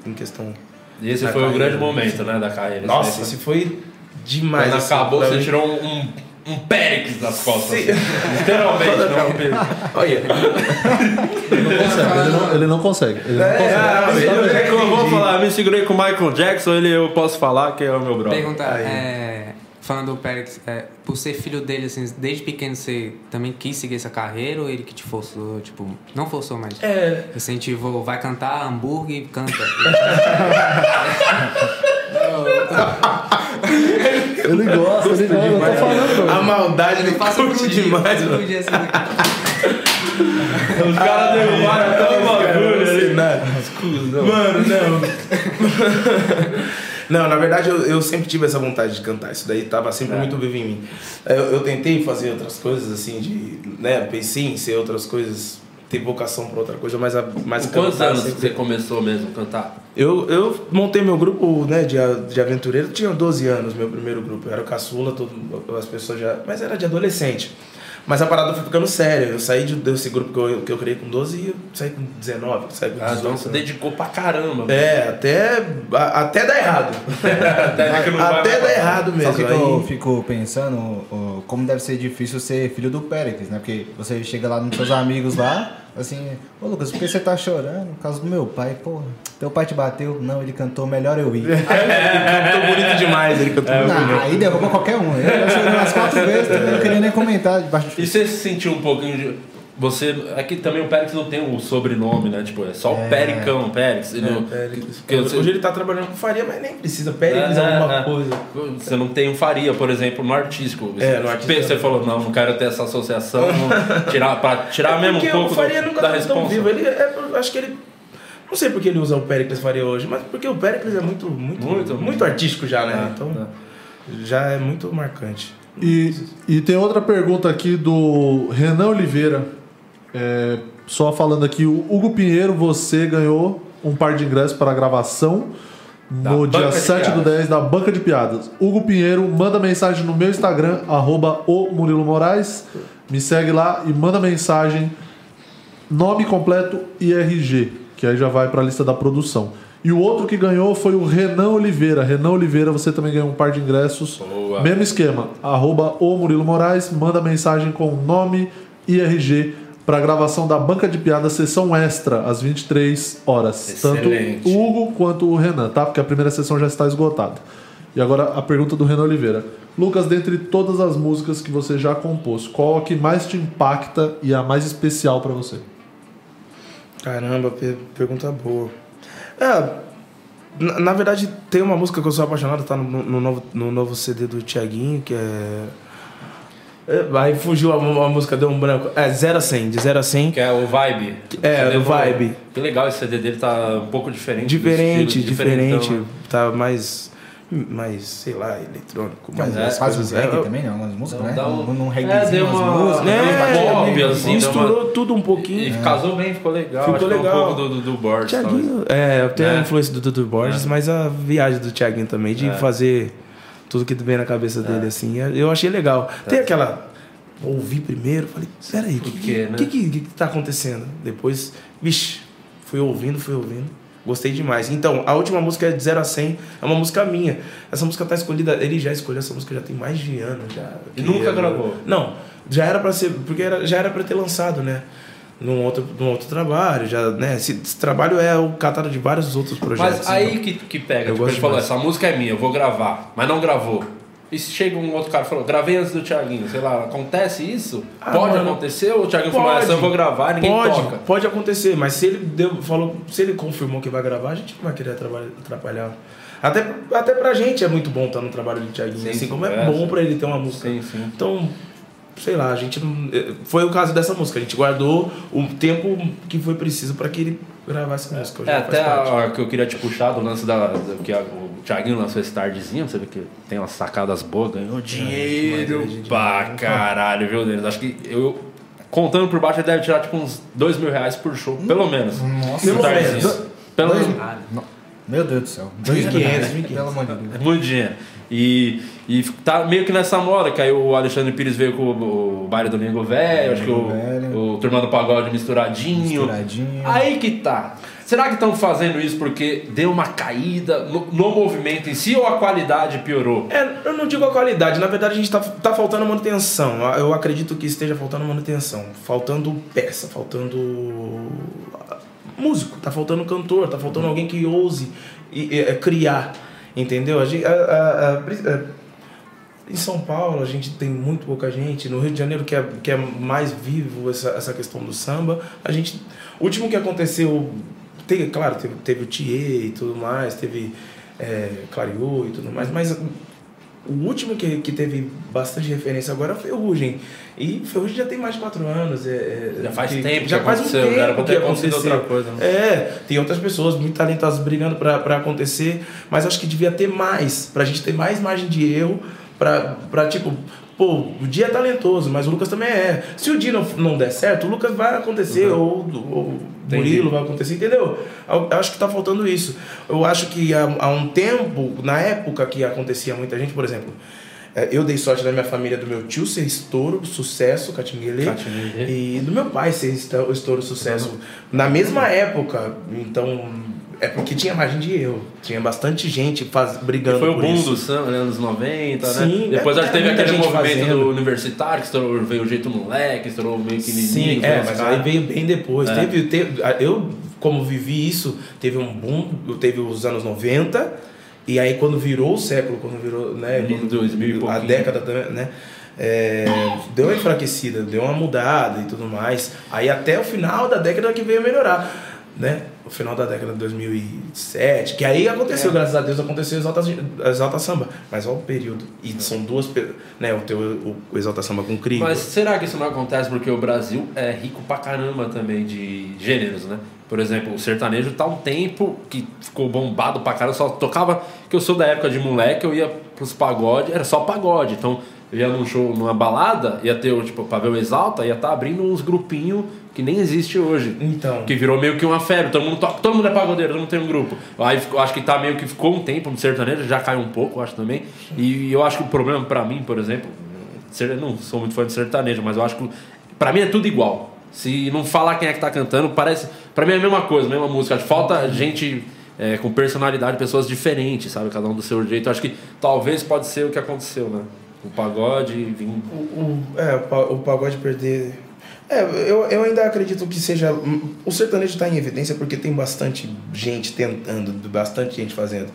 S4: em- questão.
S1: E esse foi o
S4: carreira,
S1: grande momento, né, da carreira.
S4: Nossa,
S1: Esse
S4: esse foi demais.
S1: Quando
S4: assim,
S1: acabou, você
S4: mim.
S1: tirou um, um, um Périx das costas.
S4: Sim.
S1: assim. Literalmente, não peso.
S4: Olha.
S6: Ele não consegue. Ele não, ele não consegue. Ele não
S4: É,
S6: consegue.
S4: ah,
S1: Eu,
S4: eu
S1: eu vou falar, me segurei com o Michael Jackson, ele eu posso falar que é o meu brother.
S3: Pergunta,
S4: Aí.
S3: é, falando do Pérez, é, por ser filho dele, assim, desde pequeno você também quis seguir essa carreira ou ele que te forçou, tipo, não forçou, mas
S4: É,
S3: incentivou, vai cantar hambúrguer, canta.
S6: Ele gosta, ele gosta. Eu tô falando,
S4: a maldade ele
S3: Faça
S4: curte demais, mano.
S3: dia, assim,
S1: Os caras derrubaram até o bagulho ali.
S4: Mano, não. Não, na verdade eu, eu sempre tive essa vontade de cantar. Isso daí tava sempre
S1: É.
S4: muito vivo em mim. Eu, eu tentei fazer outras coisas, assim, de. né, pensei em ser outras coisas, ter vocação pra outra coisa, mas a
S1: Com quantos anos
S4: sempre-
S1: você começou mesmo a cantar?
S4: Eu, eu montei meu grupo né, de, de aventureiro, tinha 12 anos, meu primeiro grupo. Eu era o caçula, todo, as pessoas já. Mas era de adolescente. Mas a parada foi ficando séria. Eu saí de, desse grupo que eu, que eu criei com 12 e eu saí com 19, saí com
S1: Ah,
S4: 18.
S1: então você dedicou pra caramba.
S4: É, até, a- até dar errado.
S1: Até
S4: até dar errado
S5: Sabe
S4: mesmo.
S5: o que que eu
S4: Aí,
S5: fico pensando? Como deve ser difícil ser filho do Péricles, né? Porque você chega lá nos seus amigos lá, assim, ô Lucas, por que você tá chorando? Por causa do meu pai, porra. Teu pai te bateu? Não, ele cantou melhor eu ir.
S4: ele cantou bonito demais, ele cantou muito
S5: Não,
S4: bonito.
S5: aí derruba qualquer um. Eu chorei umas quatro vezes, eu não queria nem comentar debaixo do
S1: E você se sentiu um pouquinho de. Você. Aqui também o Périx não tem o sobrenome, né? Tipo, é só o Pericão, Périx.
S4: É,
S1: não- que você-
S4: Hoje ele tá trabalhando com Faria, mas nem precisa. Péricles
S1: É,
S4: é, alguma
S1: é.
S4: coisa.
S1: Você não tem um Faria, por exemplo, no artístico.
S4: É, no artístico.
S1: Você falou, não, não quero ter essa associação, não- tirar, pra tirar mesmo um
S4: Porque
S1: pouco
S4: o Faria
S1: do-
S4: nunca
S1: da
S4: tá tão vivo. Ele, é, acho que ele. Não sei porque ele usa o Pericles Faria hoje, mas porque o Pericles é muito, muito,
S1: Muito,
S4: muito,
S1: muito.
S4: artístico já, né?
S1: É,
S4: então
S1: é.
S4: já é muito marcante.
S6: E, e tem outra pergunta aqui do Renan Oliveira. É, só falando aqui, o Hugo Pinheiro, você ganhou um par de ingressos para a gravação no
S1: Da
S6: dia
S1: Banca de
S6: 7 do
S1: Piadas.
S6: 10 da Banca de Piadas. Hugo Pinheiro, manda mensagem no meu Instagram, arroba o Murilo Moraes. Me segue lá e manda mensagem, nome completo e RG, que aí já vai para a lista da produção. E o outro que ganhou foi o Renan Oliveira. Renan Oliveira, você também ganhou um par de ingressos.
S1: Boa.
S6: Mesmo esquema, arroba o Murilo Moraes, manda mensagem com nome e RG para gravação da Banca de Piadas, sessão extra, às 23 horas.
S1: Excelente.
S6: Tanto o Hugo quanto o Renan, tá? Porque a primeira sessão já está esgotada. E agora a pergunta do Renan Oliveira. Lucas, dentre todas as músicas que você já compôs, qual a que mais te impacta e a mais especial para você?
S4: Caramba, per- pergunta boa. É, na, na verdade, tem uma música que eu sou apaixonado, tá no, no novo, no novo CD do Thiaguinho, que é. É, Aí fugiu a, a música, deu um branco. É, 0 a 100, de 0 a 100.
S1: Que é o Vibe.
S4: É, o Vibe.
S1: Que legal esse CD dele, tá um pouco diferente.
S4: Diferente,
S1: estilo,
S4: diferente.
S1: né?
S4: Tá mais. Mais, sei lá, eletrônico. Mais
S1: é,
S4: as
S5: Faz
S4: coisas.
S5: reggae
S4: é,
S5: também, né? Algumas músicas,
S1: Dá-
S5: né?
S1: dá um-
S5: Num, num
S1: É,
S5: reggaezinho,
S1: deu
S5: umas
S1: uma-
S5: músicas.
S1: uma
S4: É,
S1: pop, assim,
S4: misturou tudo um pouquinho.
S1: E casou bem, ficou legal.
S4: Ficou
S1: é
S4: legal.
S1: um pouco do, do, do Borges, talvez.
S4: Thiaguinho, é, eu tenho
S1: Né?
S4: a influência do Dudu Borges, mas a viagem do Thiaguinho também, de
S1: É.
S4: fazer tudo que vem na cabeça dele, assim, eu achei legal. Tem aquela. Ouvi primeiro, falei, peraí, o que, que,
S1: né?
S4: que, que, que tá acontecendo? Depois, vixe, fui ouvindo, fui ouvindo. Gostei demais. Então, a última música é de 0 a 100, é uma música minha. Essa música tá escolhida, ele já escolheu essa música já tem mais de anos já.
S1: E nunca
S4: eu-
S1: gravou?
S4: Não, já era pra ser, porque era, já era pra ter lançado, né? Num outro, num outro trabalho, já, né? Esse, esse trabalho é o catado de vários outros projetos.
S1: Mas aí
S4: então.
S1: que, que pega.
S4: Eu
S1: Tipo, ele falou, essa música é minha, eu vou gravar. Mas não gravou. E se chega um outro cara e falou, gravei antes do Thiaguinho, sei lá, acontece isso?
S4: Ah,
S1: pode
S4: mano,
S1: acontecer? Ou o Thiaguinho falou,
S4: pode.
S1: essa eu vou gravar ninguém
S4: pode,
S1: toca?
S4: Pode acontecer, mas se ele deu, falou, se ele confirmou que vai gravar, a gente não vai querer atrapalhar. Até, até pra gente é muito bom estar no trabalho do Thiaguinho,
S1: Sim,
S4: assim como
S1: é,
S4: é bom
S1: sim.
S4: pra ele ter uma música.
S1: Sim, sim.
S4: Então, sei lá, a gente não. eh, Foi o caso dessa música, a gente guardou o tempo que foi preciso pra que ele gravasse música. hoje
S1: É,
S4: já faz
S1: até a, a que eu queria te puxar do lance da. da- que a- o Thiaguinho lançou esse tardezinho, você vê que tem umas sacadas boas, ganhou dinheiro
S4: demais,
S1: pra caralho, viu, deles? Acho que eu. Contando por baixo, ele deve tirar tipo uns dois mil reais por show, pelo menos.
S5: Nossa,
S4: Pelo menos.
S1: Pelo
S5: Dois-
S1: menos.
S5: Não. Meu Deus do céu.
S4: 2.500,
S5: Pelo amor de Deus.
S1: É muito dinheiro. E, e tá meio que nessa moda, que aí o Alexandre Pires veio com o, o baile do Domingo Velho, acho que o,
S5: Velho.
S1: o Turma do Pagode misturadinho.
S5: Misturadinho.
S1: Aí que tá. Será que estão fazendo isso porque deu uma caída no, no movimento em si ou a qualidade piorou?
S4: É, eu não digo a qualidade, na verdade a gente tá, tá faltando manutenção. Eu acredito que esteja faltando manutenção. Faltando peça, faltando músico, tá faltando cantor, tá faltando alguém que ouse e, e, é, criar. Entendeu? A gente, a- a- a- em São Paulo a gente tem muito pouca gente. No Rio de Janeiro, que é, que é mais vivo essa, essa questão do samba, a gente. O último que aconteceu. Teve, claro, teve, teve o Thier e tudo mais, teve é, Clareou e tudo mais, mas o último que, que teve bastante referência agora foi o Ferrugem. E Ferrugem já tem mais de quatro anos. É, é,
S1: Já faz
S4: que-
S1: tempo
S4: já
S1: que
S4: faz um
S1: aconteceu,
S4: tempo
S1: cara, pra ter acontecido
S4: aconteceu.
S1: outra coisa, né?
S4: É, tem outras pessoas muito talentosas brigando pra pra acontecer, mas acho que devia ter mais, pra gente ter mais margem de erro, pra, pra tipo, pô, o Dia é talentoso, mas o Lucas também é. Se o Dia não, não der certo, o Lucas vai acontecer, ou, ou o. Murilo vai acontecer, entendeu? Eu eu acho que tá faltando isso. Eu acho que há, há um tempo, na época que acontecia muita gente, por exemplo, é, eu dei sorte da minha família, do meu tio ser estouro, sucesso, Catinguele, e do meu pai ser esto- estouro, sucesso. Na mesma época, então, é porque tinha margem de erro. Tinha bastante gente faz, brigando
S1: Foi o boom
S4: isso.
S1: do samba, né, anos 90,
S4: Sim,
S1: né? Depois
S4: é,
S1: teve
S4: muita
S1: aquele movimento
S4: fazendo.
S1: do universitário, que estourou, veio o jeito moleque, estourou meio que
S4: Sim, é,
S1: né,
S4: mas
S1: cara?
S4: aí veio bem depois.
S1: É.
S4: Teve, teve, eu, como vivi isso, teve um boom, teve os anos 90, e aí quando virou o século, quando virou, né?
S1: Ali
S4: quando-
S1: 2000 e
S4: a década também, né? é, deu uma enfraquecida, deu uma mudada e tudo mais. Aí até o final da década que veio melhorar, né? O final da década de 2007, que aí aconteceu,
S1: É.
S4: graças a Deus, aconteceu o Exalta, Exalta Samba. Mas olha o período. E são duas, né? O teu o, o Exalta Samba com Crigo.
S1: Mas será que isso não acontece porque o Brasil é rico pra caramba também de gêneros, né? Por exemplo, o sertanejo tá um tempo que ficou bombado pra caramba, só tocava. Que eu sou da época de moleque, eu ia pros pagode, era só pagode. Então eu ia num show, numa balada, ia ter, tipo, pra ver o Exalta, ia estar tá abrindo uns grupinhos que nem existe hoje.
S4: Então.
S1: Que virou meio que uma febre, todo mundo, toca, todo mundo é pagodeiro, todo mundo tem um grupo. Aí ficou- acho que tá meio que ficou um tempo no sertanejo, já caiu um pouco, acho também. E eu acho que o problema pra mim, por exemplo, não sou muito fã de sertanejo, mas eu acho que pra mim é tudo igual. Se não falar quem é que tá cantando, parece. Pra mim é a mesma coisa, a mesma música. Falta gente é, com personalidade, pessoas diferentes, sabe? Cada um do seu jeito. Eu acho que talvez pode ser o que aconteceu, né? O pagode vir.
S4: O, o- é, o pagode perder. É, eu, eu ainda acredito que seja. O sertanejo está em evidência porque tem bastante gente tentando, bastante gente fazendo.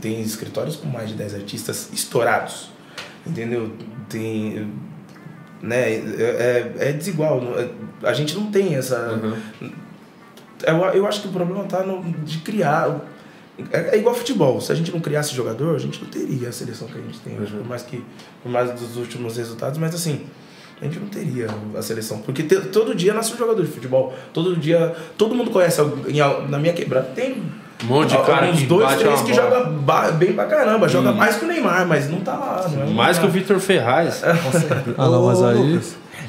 S4: Tem escritórios com mais de 10 artistas estourados. Entendeu? Tem. Né, é, é- é desigual. é- A gente não tem essa. Eu, eu acho que o problema tá no, de criar. É, é igual futebol. Se a gente não criasse jogador, a gente não teria a seleção que a gente tem hoje. Por mais que. Por mais dos últimos resultados, mas assim. A gente não teria a seleção. Porque te- todo dia nasce um jogador de futebol. Todo dia. Todo mundo conhece. alguém- Na minha quebrada tem.
S1: Um monte de cara
S4: uns
S1: que
S4: dois,
S1: bate
S4: três que joga ba- bem pra caramba. Joga mais que o Neymar, mas não tá lá. Não é
S1: Mais que o. Vitor Ferraz.
S6: Ah, não, mas
S5: Ô,
S6: aí-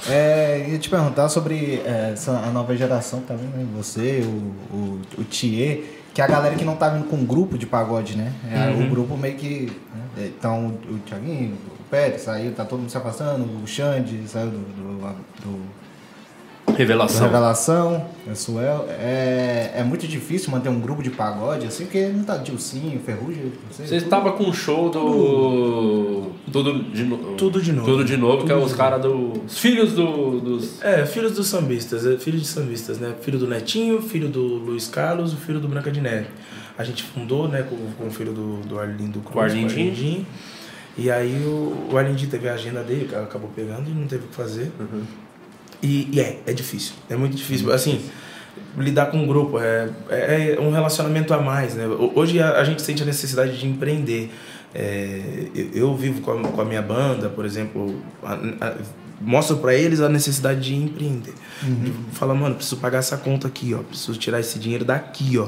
S5: é, ia te perguntar sobre é, essa, a nova geração, tá vendo? aí? Você, o, o, o Thier, que é a galera que não tá vindo com um grupo de pagode, né? É,
S1: Uhum.
S5: O grupo meio que. né? Então, o Thiaguinho, o Pérez saiu, tá todo mundo se afastando, o Xande saiu do, do, do
S1: Revelação.
S5: Revelação, é Suel. É, é muito difícil manter um grupo de pagode assim, porque não tá Dilcinho, Ferrugem, não sei.
S1: Você estava com um show do. Tudo de, no...
S4: Tudo de novo.
S1: Tudo de novo, que é
S4: Tudo
S1: os caras dos. Os filhos do, dos.
S4: É, filhos dos sambistas, é, filho de sambistas, né? Filho do Netinho, filho do Luiz Carlos, o filho do Branca de Neve. A gente fundou, né, com, com o filho do, do Arlindo Cruz,
S1: Com o Arlindinho.
S4: E aí o, o Arlindinho teve a agenda dele, que acabou pegando e não teve o que fazer. E, e é, é difícil. É muito difícil. Assim, lidar com um grupo é, é, é um relacionamento a mais, né? Ho- Hoje a, a gente sente a necessidade de empreender. É, eu, eu vivo com a, com a minha banda, por exemplo, a- a- mostro para eles a necessidade de empreender. De falar, mano, preciso pagar essa conta aqui, ó, preciso tirar esse dinheiro daqui, ó.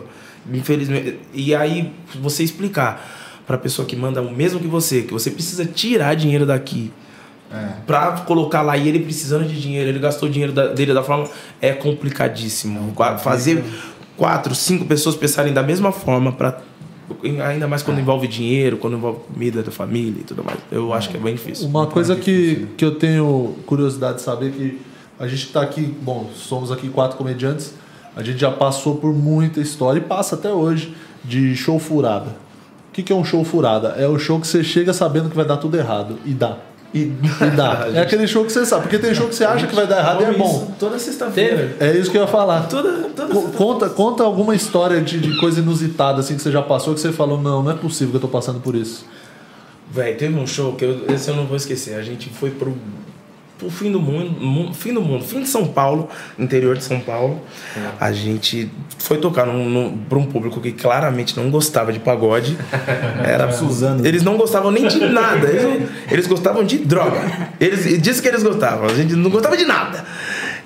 S4: Infelizmente, e aí você explicar para pessoa que manda o mesmo que você, que você precisa tirar dinheiro daqui pra colocar lá e ele precisando de dinheiro, ele gastou dinheiro da- dele da forma. É complicadíssimo. Qua- Fazer quatro, cinco pessoas pensarem da mesma forma para Ainda mais quando envolve dinheiro, quando envolve comida da família e tudo mais. Eu acho que é bem difícil.
S6: Uma coisa que, que eu tenho curiosidade de saber que a gente está aqui, bom, somos aqui quatro comediantes, a gente já passou por muita história e passa até hoje de show furada. O que, que é um show furada? É o show que você chega sabendo que vai dar tudo errado e dá.
S4: E,
S6: E dá. É aquele show que você sabe, porque tem show que você acha que vai dar errado e é bom.
S4: Toda sexta-feira.
S6: É isso que eu ia falar.
S4: Toda, toda
S6: Conta, conta alguma história de, de coisa inusitada assim que você já passou que você falou, não, não é possível que eu tô passando por isso.
S4: Véi, teve um show que eu, esse eu não vou esquecer. A gente foi pro, pro fim do mundo, mu- fim do mundo, fim de São Paulo, interior de São Paulo. A gente foi tocar num, num, pra um público que claramente não gostava de pagode. Era
S5: Suzano.
S4: Eles não gostavam nem de nada. Eles, eles gostavam de droga. Eles disse que eles gostavam. A gente não gostava de nada.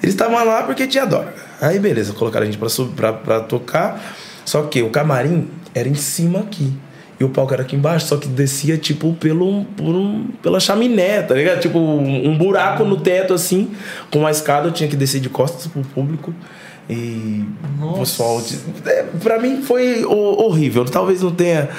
S4: Eles estavam lá porque tinha droga. Aí beleza, colocaram a gente pra, pra, pra tocar. Só que o camarim era em cima aqui. E o palco era aqui embaixo, só que descia, tipo, pelo, por um, pela chaminé, tá ligado? Tipo, um, buraco no teto, assim, com uma escada, eu tinha que descer de costas pro público. E o pessoal. É, pra mim foi ho- horrível. Talvez não tenha.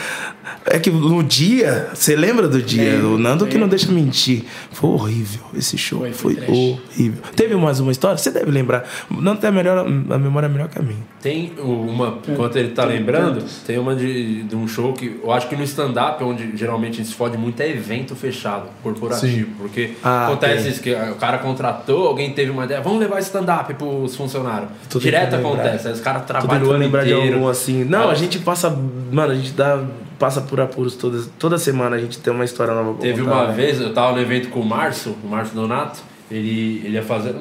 S4: É que no dia, você lembra do dia? o Nando que não deixa mentir. Foi horrível esse show.
S2: Foi,
S4: Foi,
S2: foi
S4: horrível. Teve mais uma história? Você deve lembrar. O Nando tem a, melhor, a memória melhor que a minha.
S1: Tem uma, enquanto ele tá lembrando, tem uma de, de um show que eu acho que no stand-up, onde geralmente a gente se fode muito, é evento fechado, corporativo. Porque
S4: Ah,
S1: acontece
S4: tem.
S1: isso, que o cara contratou, alguém teve uma ideia, vamos levar stand-up pros funcionários.
S4: Tô
S1: Direto acontece, aí os caras trabalham o ano
S4: lembrar de
S1: inteiro.
S4: algum assim. Não,
S1: Ah,
S4: a gente passa. Mano, a gente dá, passa por apuros todas, toda semana. A gente tem uma história nova pra
S1: Teve
S4: contar,
S1: uma
S4: né?
S1: vez, eu tava no evento com o Márcio, o Márcio Donato, Ele, ele ia fazer.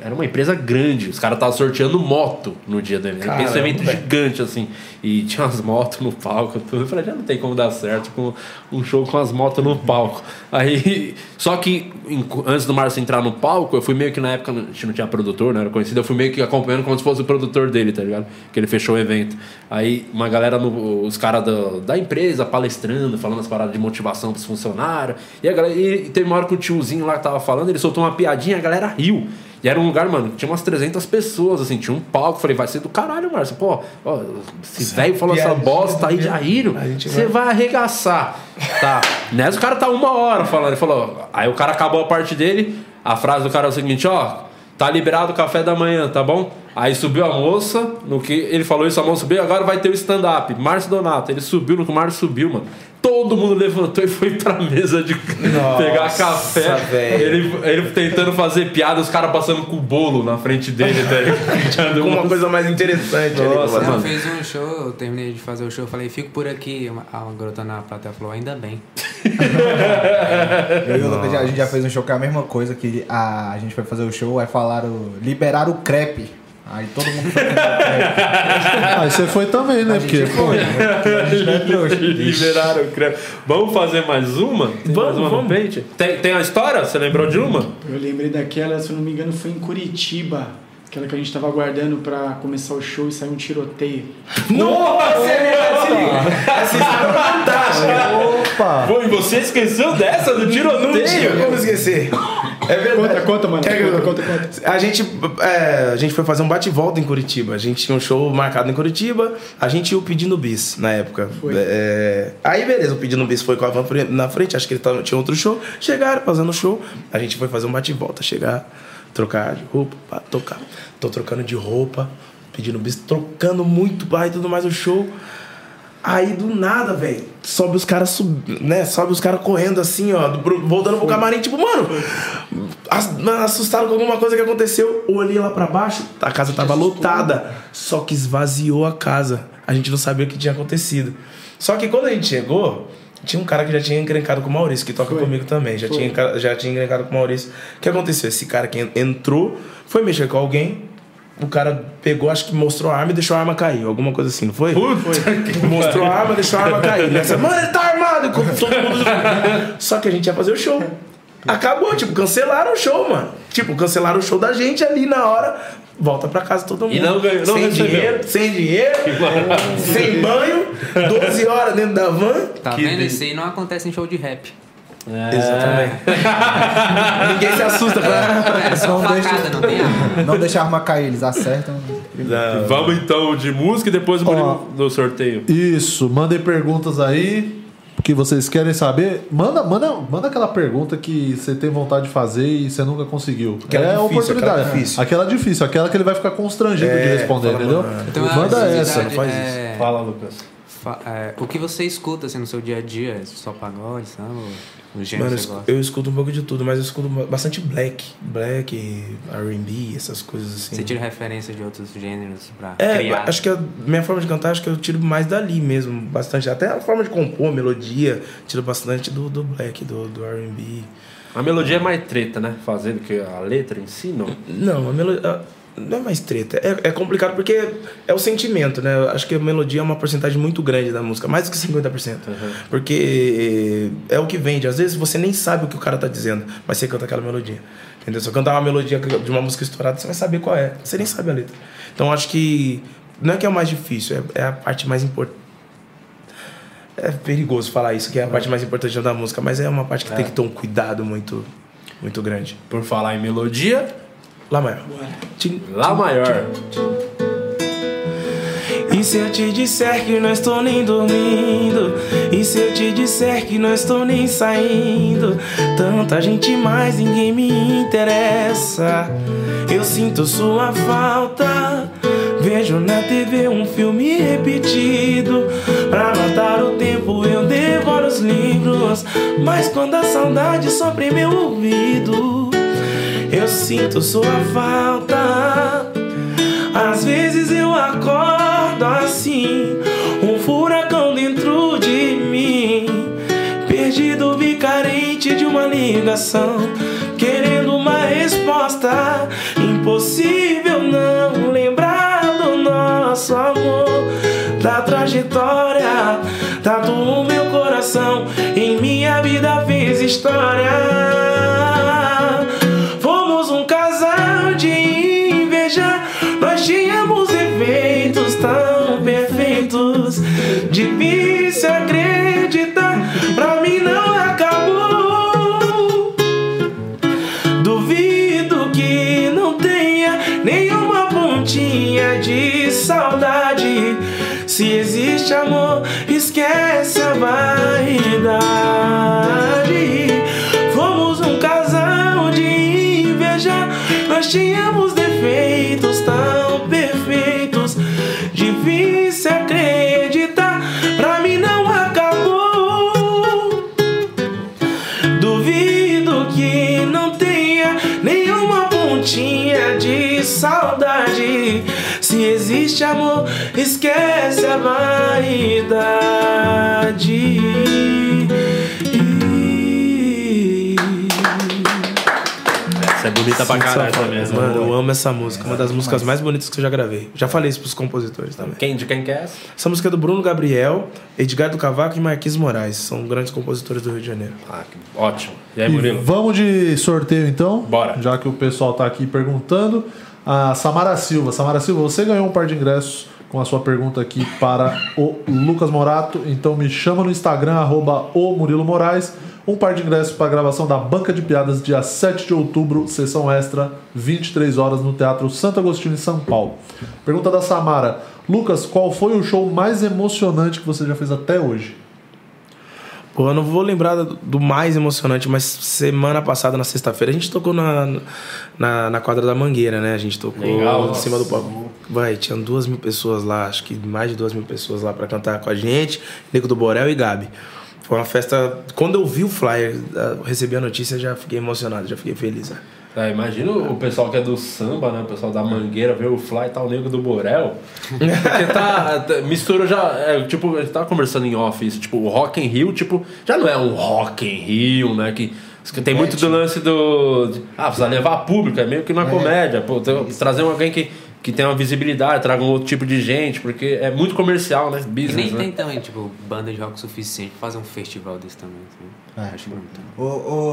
S1: Era uma empresa grande. Os caras estavam sorteando moto no dia do evento. Pensa um
S4: Caramba,
S1: evento
S4: velho.
S1: gigante, assim. E tinha umas motos no palco. Tudo. Eu falei, já não tem como dar certo com um show com as motos no palco. Aí. Só que antes do Márcio entrar no palco, eu fui meio que na época a gente não tinha produtor, não era conhecido. Eu fui meio que acompanhando como se fosse o produtor dele, tá ligado? Que ele fechou o evento. Aí uma galera, no- os caras da, da empresa palestrando, falando as paradas de motivação pros funcionários. E a galera. E teve uma hora que o tiozinho lá que tava falando, ele soltou uma piadinha, a galera riu. E era um lugar, mano, tinha umas 300 pessoas, assim, tinha um palco. Falei, vai ser do caralho, Márcio. Pô, ó, esse velho falou essa bosta aí de Jairo,
S4: A gente
S1: você vai arregaçar. Tá. Nessa o cara tá uma hora falando. Ele falou, aí o cara acabou a parte dele. A frase do cara é o seguinte, ó. Tá liberado o café da manhã, tá bom? Aí subiu a moça, no que ele falou isso, a moça subiu, agora vai ter o stand-up. Márcio Donato, ele subiu, no que o Márcio subiu, mano. Todo mundo levantou e foi pra mesa de pegar café. Ele, ele tentando fazer piada, os caras passando com o bolo na frente dele, tá ligado?
S4: Com uma coisa mais interessante ali.
S1: Nossa,
S3: Não,
S1: mano.
S3: fez um show, eu terminei de fazer o show, falei, fico por aqui. Uma- A garota na plateia falou, ainda bem.
S5: Eu e o Lucas, a gente já fez um show que é a mesma coisa, que a, a gente foi fazer o show, aí falaram, liberaram o crepe. Aí todo mundo foi.
S6: Aí você foi também, né?
S5: A
S6: Porque,
S5: foi, né? É.
S1: Liberaram o creme. Vamos fazer mais uma? Tem
S4: Vamos,
S1: mais uma
S4: vamos.
S1: pente? Tem, tem a história? Você lembrou de uma?
S7: Eu lembrei daquela, se eu não me engano, foi em Curitiba. Aquela que a gente tava aguardando pra começar o show e saiu um tiroteio.
S4: Nossa, liga. Essa história é fantástica.
S6: opa!
S1: Pô, e você esqueceu dessa do
S4: Não tinha
S1: tiroteio?
S4: como esquecer. É verdade.
S7: Conta, conta, mano. Conta, conta, conta.
S4: A gente, é, a gente foi fazer um bate-volta em Curitiba. A gente tinha um show marcado em Curitiba. A gente ia o Pedindo Bis na época.
S7: Foi.
S4: É, aí, beleza, o Pedindo Bis foi com a van na frente. Acho que ele tava, tinha outro show. Chegaram fazendo o show. A gente foi fazer um bate-volta. Chegar, trocar de roupa, pá, tocar. Tô trocando de roupa, pedindo bis, trocando muito pai e tudo mais o show. Aí do nada, velho, sobe os caras, né? Sobe os caras correndo assim, ó, voltando pro camarim, tipo, mano, as- assustaram com alguma coisa que aconteceu. Olhei lá pra baixo, a casa tava lotada, só que esvaziou a casa. A gente não sabia o que tinha acontecido. Só que quando a gente chegou, tinha um cara que já tinha encrencado com o Maurício, que toca
S7: Foi.
S4: comigo também. Já tinha, enca- já tinha encrencado com o Maurício. O que aconteceu? Esse cara que en- entrou, foi mexer com alguém. O cara pegou, acho que mostrou a arma e deixou a arma cair. Alguma coisa assim, não foi? Mostrou a arma, deixou a arma cair. Nessa, mano, ele tá armado! Como todo mundo... Só que a gente ia fazer o show. Acabou, tipo, cancelaram o show, mano. Tipo, cancelaram o show da gente ali na hora. Volta pra casa todo mundo.
S1: E não ganhou- não
S4: sem
S1: recebeu.
S4: dinheiro, sem dinheiro, sem banho, 12 horas dentro da van.
S3: Tá
S1: Que
S3: vendo? Isso aí não acontece em show de rap.
S4: Exatamente. Ninguém se assusta com
S3: É só
S5: Não deixa-
S3: facada, não tem arma.
S5: Não deixa a arma cair, eles acertam.
S4: Não.
S1: Vamos então de música e depois
S6: Ó.
S1: do sorteio.
S6: Isso, mandem perguntas aí que vocês querem saber. Manda, manda, manda aquela pergunta que você tem vontade de fazer e você nunca conseguiu.
S4: Aquela
S6: é a
S4: difícil,
S6: oportunidade.
S4: aquela difícil.
S6: Aquela difícil, aquela que ele vai ficar constrangido
S4: É,
S6: de responder,
S4: fala,
S6: entendeu?
S3: Então,
S6: manda essa.
S4: faz
S3: é-
S1: Fala, Lucas.
S3: É, o que você escuta assim, no seu dia a dia? É Só pagode, sabe? O gênero
S4: Mano, eu eu escuto um pouco de tudo, mas eu escuto bastante black. Black, RB, essas coisas assim.
S3: Você tira referência de outros gêneros pra
S4: É,
S3: criar?
S4: acho que a minha forma de cantar, acho que eu tiro mais dali mesmo, bastante. Até a forma de compor, melodia, tiro bastante do, do black, do, do R&B.
S1: A melodia é mais treta, né? Fazendo que a letra em si, não.
S4: Não, a melodia não é mais treta. É, é complicado porque é o sentimento, né? Eu acho que a melodia é uma porcentagem muito grande da música, mais do que 50%. Porque é o que vende. Às vezes você nem sabe o que o cara tá dizendo, mas você canta aquela melodia. Entendeu? Se eu cantar uma melodia de uma música estourada, você vai saber qual é. Você nem sabe a letra. Então acho que não é que é o mais difícil, é, é a parte mais importante. É perigoso falar isso, que é a parte mais importante da música, mas é uma parte que tem que ter um cuidado muito, muito grande.
S1: Por falar em melodia,
S4: Lá maior.
S1: Lá maior.
S4: E se eu te disser que não estou nem dormindo? E se eu te disser que não estou nem saindo? Tanta gente mais, ninguém me interessa. Eu sinto sua falta. Vejo na TV um filme repetido. Pra matar o tempo eu devoro os livros. Mas quando a saudade sopra em meu ouvido, eu sinto sua falta. Às vezes eu acordo assim, um furacão dentro de mim. Perdido, vi carente de uma ligação, querendo uma resposta. Impossível não lembrar do nosso amor, da trajetória, tatuou meu coração. Em minha vida fez história. Tínhamos defeitos tão perfeitos. Difícil acreditar, pra mim não acabou. Duvido que não tenha nenhuma pontinha de saudade. Se existe amor, esquece a vaidade.
S1: Bonita pra caralho também. né?
S4: Mano, eu amo essa música, uma das músicas mais bonitas que eu já gravei. Já falei isso pros compositores também.
S1: Quem, de quem que é essa?
S4: Essa música é do Bruno Gabriel, Edgar do Cavaco e Marquinhos Moraes. São grandes compositores do Rio de Janeiro.
S1: Ah, que ótimo. E aí,
S6: E
S1: Murilo?
S6: vamos de sorteio então?
S1: Bora.
S6: Já que o pessoal tá aqui perguntando. A Samara Silva. Samara Silva, você ganhou um par de ingressos com a sua pergunta aqui para o Lucas Morato. Então me chama no Instagram, arroba o Murilo Moraes. Um par de ingressos para a gravação da Banca de Piadas, dia 7 de outubro, sessão extra, 23 horas, no Teatro Santo Agostinho, em São Paulo. Pergunta da Samara. Lucas, qual foi o show mais emocionante que você já fez até hoje?
S4: Pô, eu não vou lembrar do- mais emocionante, mas semana passada, na sexta-feira, a gente tocou na, na, na quadra da Mangueira, né? A gente tocou
S1: Legal.
S4: em cima do palco. Vai, tinha duas mil pessoas lá, acho que mais de duas mil pessoas lá pra cantar com a gente, Nego do Borel e Gabi. Foi uma festa. Quando eu vi o flyer, eu recebi a notícia, já fiquei emocionado, já fiquei feliz. né?
S1: É, imagina o pessoal que é do samba, né? O pessoal da Mangueira, vê o Fly e tá o Nego do Borel. Porque tá... tá- Mistura já... É, tipo, a gente tava conversando em off isso. Tipo, o Rock in Rio, tipo... Já não é um Rock in Rio, né? Que... que Tem muito do lance do... de, Ah, precisa levar público, é meio que uma comédia. Pô, tem- trazer alguém que, que tem uma visibilidade, traga um outro tipo de gente, porque é muito comercial, né?
S3: E
S1: Business,
S3: nem
S1: né?
S3: tem também, tipo, banda de rock suficiente pra fazer um festival desse também. Assim.
S5: É.
S3: Acho que não tem.
S5: O,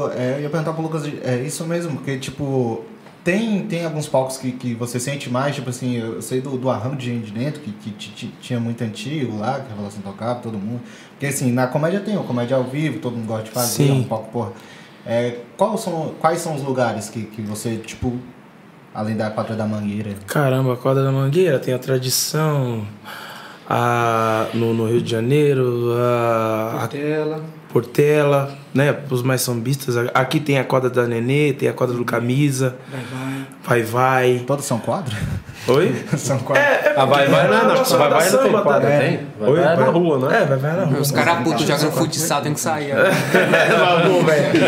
S5: o- é, eu ia perguntar pro Lucas, é isso mesmo, porque, tipo, tem, tem alguns palcos que, que você sente mais, tipo assim, eu sei do, do arranjo de gente de dentro, que, que ti- ti- tinha muito antigo lá, que a Revelação tocava, todo mundo. Porque, assim, na comédia tem o comédia ao vivo, todo mundo gosta de fazer,
S4: Sim.
S5: um palco, porra. É, quais, são, quais são os lugares que, que você, tipo, além da Quadra da Mangueira?
S4: Caramba, a quadra da Mangueira tem a tradição. A, no, no Rio de Janeiro, a, a
S7: Tela.
S4: Portela, né? Os mais sambistas. Aqui tem a quadra da Nenê, tem a quadra do Camisa,
S7: Vai, vai.
S4: Vai Vai.
S5: Todos são quadros?
S4: Oi?
S5: são quadros.
S4: É,
S1: A Vai Vai não é
S4: relação
S1: Vai Vai não tem quadra,
S4: tá?
S1: tem? Vai
S4: Oi,
S1: Vai é na
S4: vai-
S1: rua, né?
S4: É, vai vai na rua.
S3: Os caras putos jogando futsal tem que sair. ó.
S4: Na rua, velho.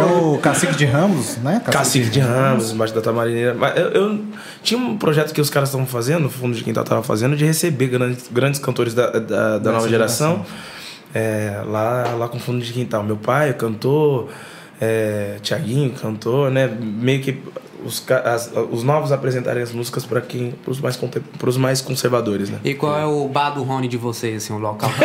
S5: É o Cacique de Ramos, né?
S4: Cacique de Ramos, embaixo da Tamarineira. Mas eu, eu- tinha um projeto que os caras estavam fazendo, o Fundo de Quintal estava fazendo, de receber grandes, grandes cantores da, da, da nova geração, é, lá, lá com Fundo de Quintal. Meu pai cantou, é, Tiaguinho cantou, né? Meio que os, as- os novos apresentarem as músicas para quem, para os mais, pros mais conservadores, né?
S3: E qual é o bar do Rony de vocês, assim, o local?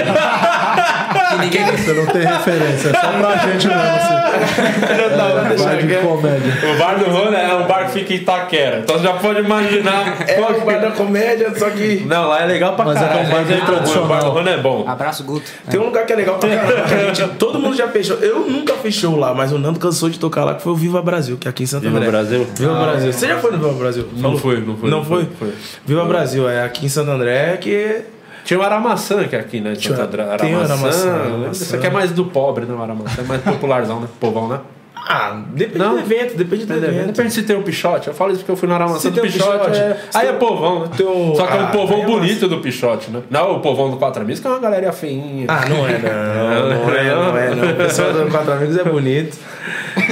S3: que ninguém...
S6: Você não tem referência, é só pra gente mesmo, assim. Vai de comédia.
S1: O bar do Rony é um bar que fica em Itaquera. Então você já pode imaginar.
S4: É o bar da comédia, só que.
S1: Não, lá é legal pra
S6: Mas é que é
S1: caralho.
S6: um bar
S1: né?
S6: bem
S1: O bar do Rony é bom.
S3: Abraço, Guto.
S4: Tem um lugar que é legal pra que a gente- todo mundo já fechou. Eu nunca fechou lá, mas o Nando cansou de tocar lá, que foi o Viva Brasil, que é aqui em Santo
S1: Viva
S4: André.
S1: Brasil?
S4: Viva Brasil. Você já foi no Viva Brasil?
S1: Não
S4: Falou?
S1: foi, não foi.
S4: Não foi?
S1: foi.
S4: Viva Brasil, é aqui em Santo André que.
S1: Tinha o Aramaçã, que é aqui, né?
S4: Tinha-
S1: André.
S4: tem o Aramaçã, Aramaçã.
S1: Isso aqui é mais do pobre, né? O Aramaçã é mais popularzão, né? Povão, né?
S4: Ah, depende
S1: Não.
S4: do evento, depende do evento.
S1: Depende se tem o Pichote. Eu falo isso porque eu fui no Aramaçã
S4: Se
S1: do Pichote.
S4: Pichote,
S1: é- Aí é povão, né?
S4: tem o-
S1: Só que é um
S4: Ah,
S1: povão
S4: é
S1: bonito do Pichote, né? Não o povão do Quatro Amigos, que é uma galera feinha.
S4: Ah, não é, não. Não é, não é, não. O pessoal do Quatro Amigos é bonito.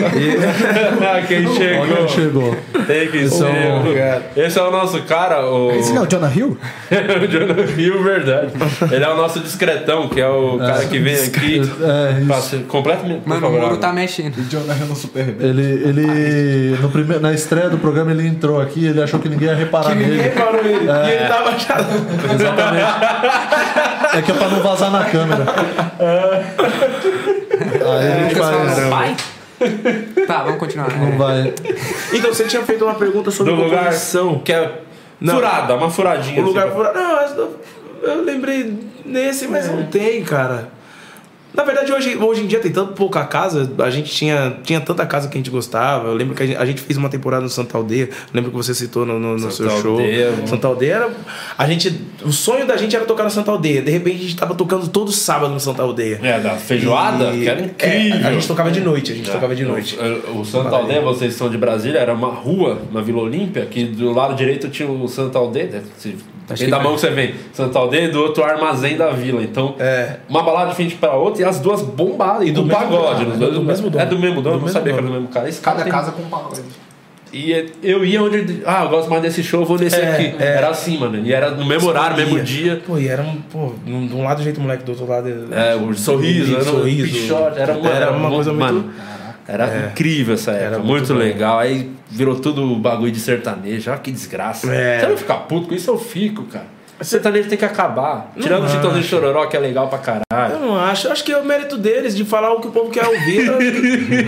S1: Ah, quem
S6: Olha
S1: chegou.
S6: quem chegou.
S1: Tem que ser.
S4: obrigado.
S1: Esse é o nosso cara, o.
S5: Esse não é o Jonah Hill?
S1: o Jonah Hill, verdade. Ele é o nosso discretão, que é o cara que vem aqui.
S6: É,
S1: ser completamente.
S3: Mano, o muro tá mexendo.
S5: O Jonah Hill no Super Rebelde.
S6: Ele, ele no prime... na estreia do programa, ele entrou aqui, ele achou que ninguém ia reparar
S4: Que ninguém
S6: nele.
S4: parou ele. E ele tava já.
S6: Exatamente. É que é pra não vazar na câmera. Aí a gente faz.
S3: pai? Tá, vamos continuar.
S6: Não vai.
S4: Então, você tinha feito uma pergunta sobre
S1: Do lugar
S4: composição.
S1: que é
S4: Não.
S1: furada, uma furadinha.
S4: O lugar
S1: assim,
S4: fora. Não, eu, eu lembrei nesse, mas não tem, cara. Na verdade, hoje, hoje em dia tem tão pouca casa, a gente tinha, tinha tanta casa que a gente gostava. Eu lembro que a gente, a gente fez uma temporada no Santa Aldeia, lembro que você citou no, no, no seu show.
S1: Aldeia.
S4: Santa Aldeia era. A gente, o sonho da gente era tocar na Santa Aldeia. De repente a gente tava tocando todo sábado no Santa Aldeia.
S1: É, da feijoada,
S4: E-
S1: que era
S4: é,
S1: incrível.
S4: a gente tocava de noite, a gente
S1: É.
S4: tocava de noite.
S1: O, o Santa Aldeia, vocês são de Brasília, era uma rua na Vila Olímpia, que do lado direito tinha o Santa Aldeia, depende da mão que você vem, Santa Aldeia e do outro armazém da vila. Então,
S4: É.
S1: uma balada de frente para outra e as duas bombadas. E do,
S4: do mesmo
S1: pagode.
S4: dono,
S1: nos
S4: do mesmo dono.
S1: É do mesmo dono,
S4: Do
S1: não
S4: mesmo
S1: sabia que era
S4: dono.
S1: do mesmo cara. Esse cara
S5: Cada
S1: tem-
S5: casa com um pagode.
S1: E eu ia onde. Ah, eu gosto mais desse show, eu vou nesse
S4: É,
S1: aqui.
S4: é.
S1: Era assim, mano. E era no mesmo horário, mesmo dia.
S4: Pô, e era um. Pô, de um lado jeito moleque, do outro lado.
S1: É, o sorriso, era um
S4: sorriso.
S1: pichote, era uma,
S4: Era uma coisa
S1: mano,
S4: muito-
S1: Era
S4: É.
S1: incrível essa época,
S4: Era
S1: muito,
S4: muito
S1: legal. Aí virou tudo bagulho de sertanejo, olha que desgraça.
S4: É.
S1: Você não ficar puto com isso, eu fico, cara. Sertanejo tem que acabar. Tirando o. Chitãozinho de Chororó, que é legal pra caralho.
S4: Eu não acho. Eu acho que é o mérito deles de falar o que o povo quer ouvir.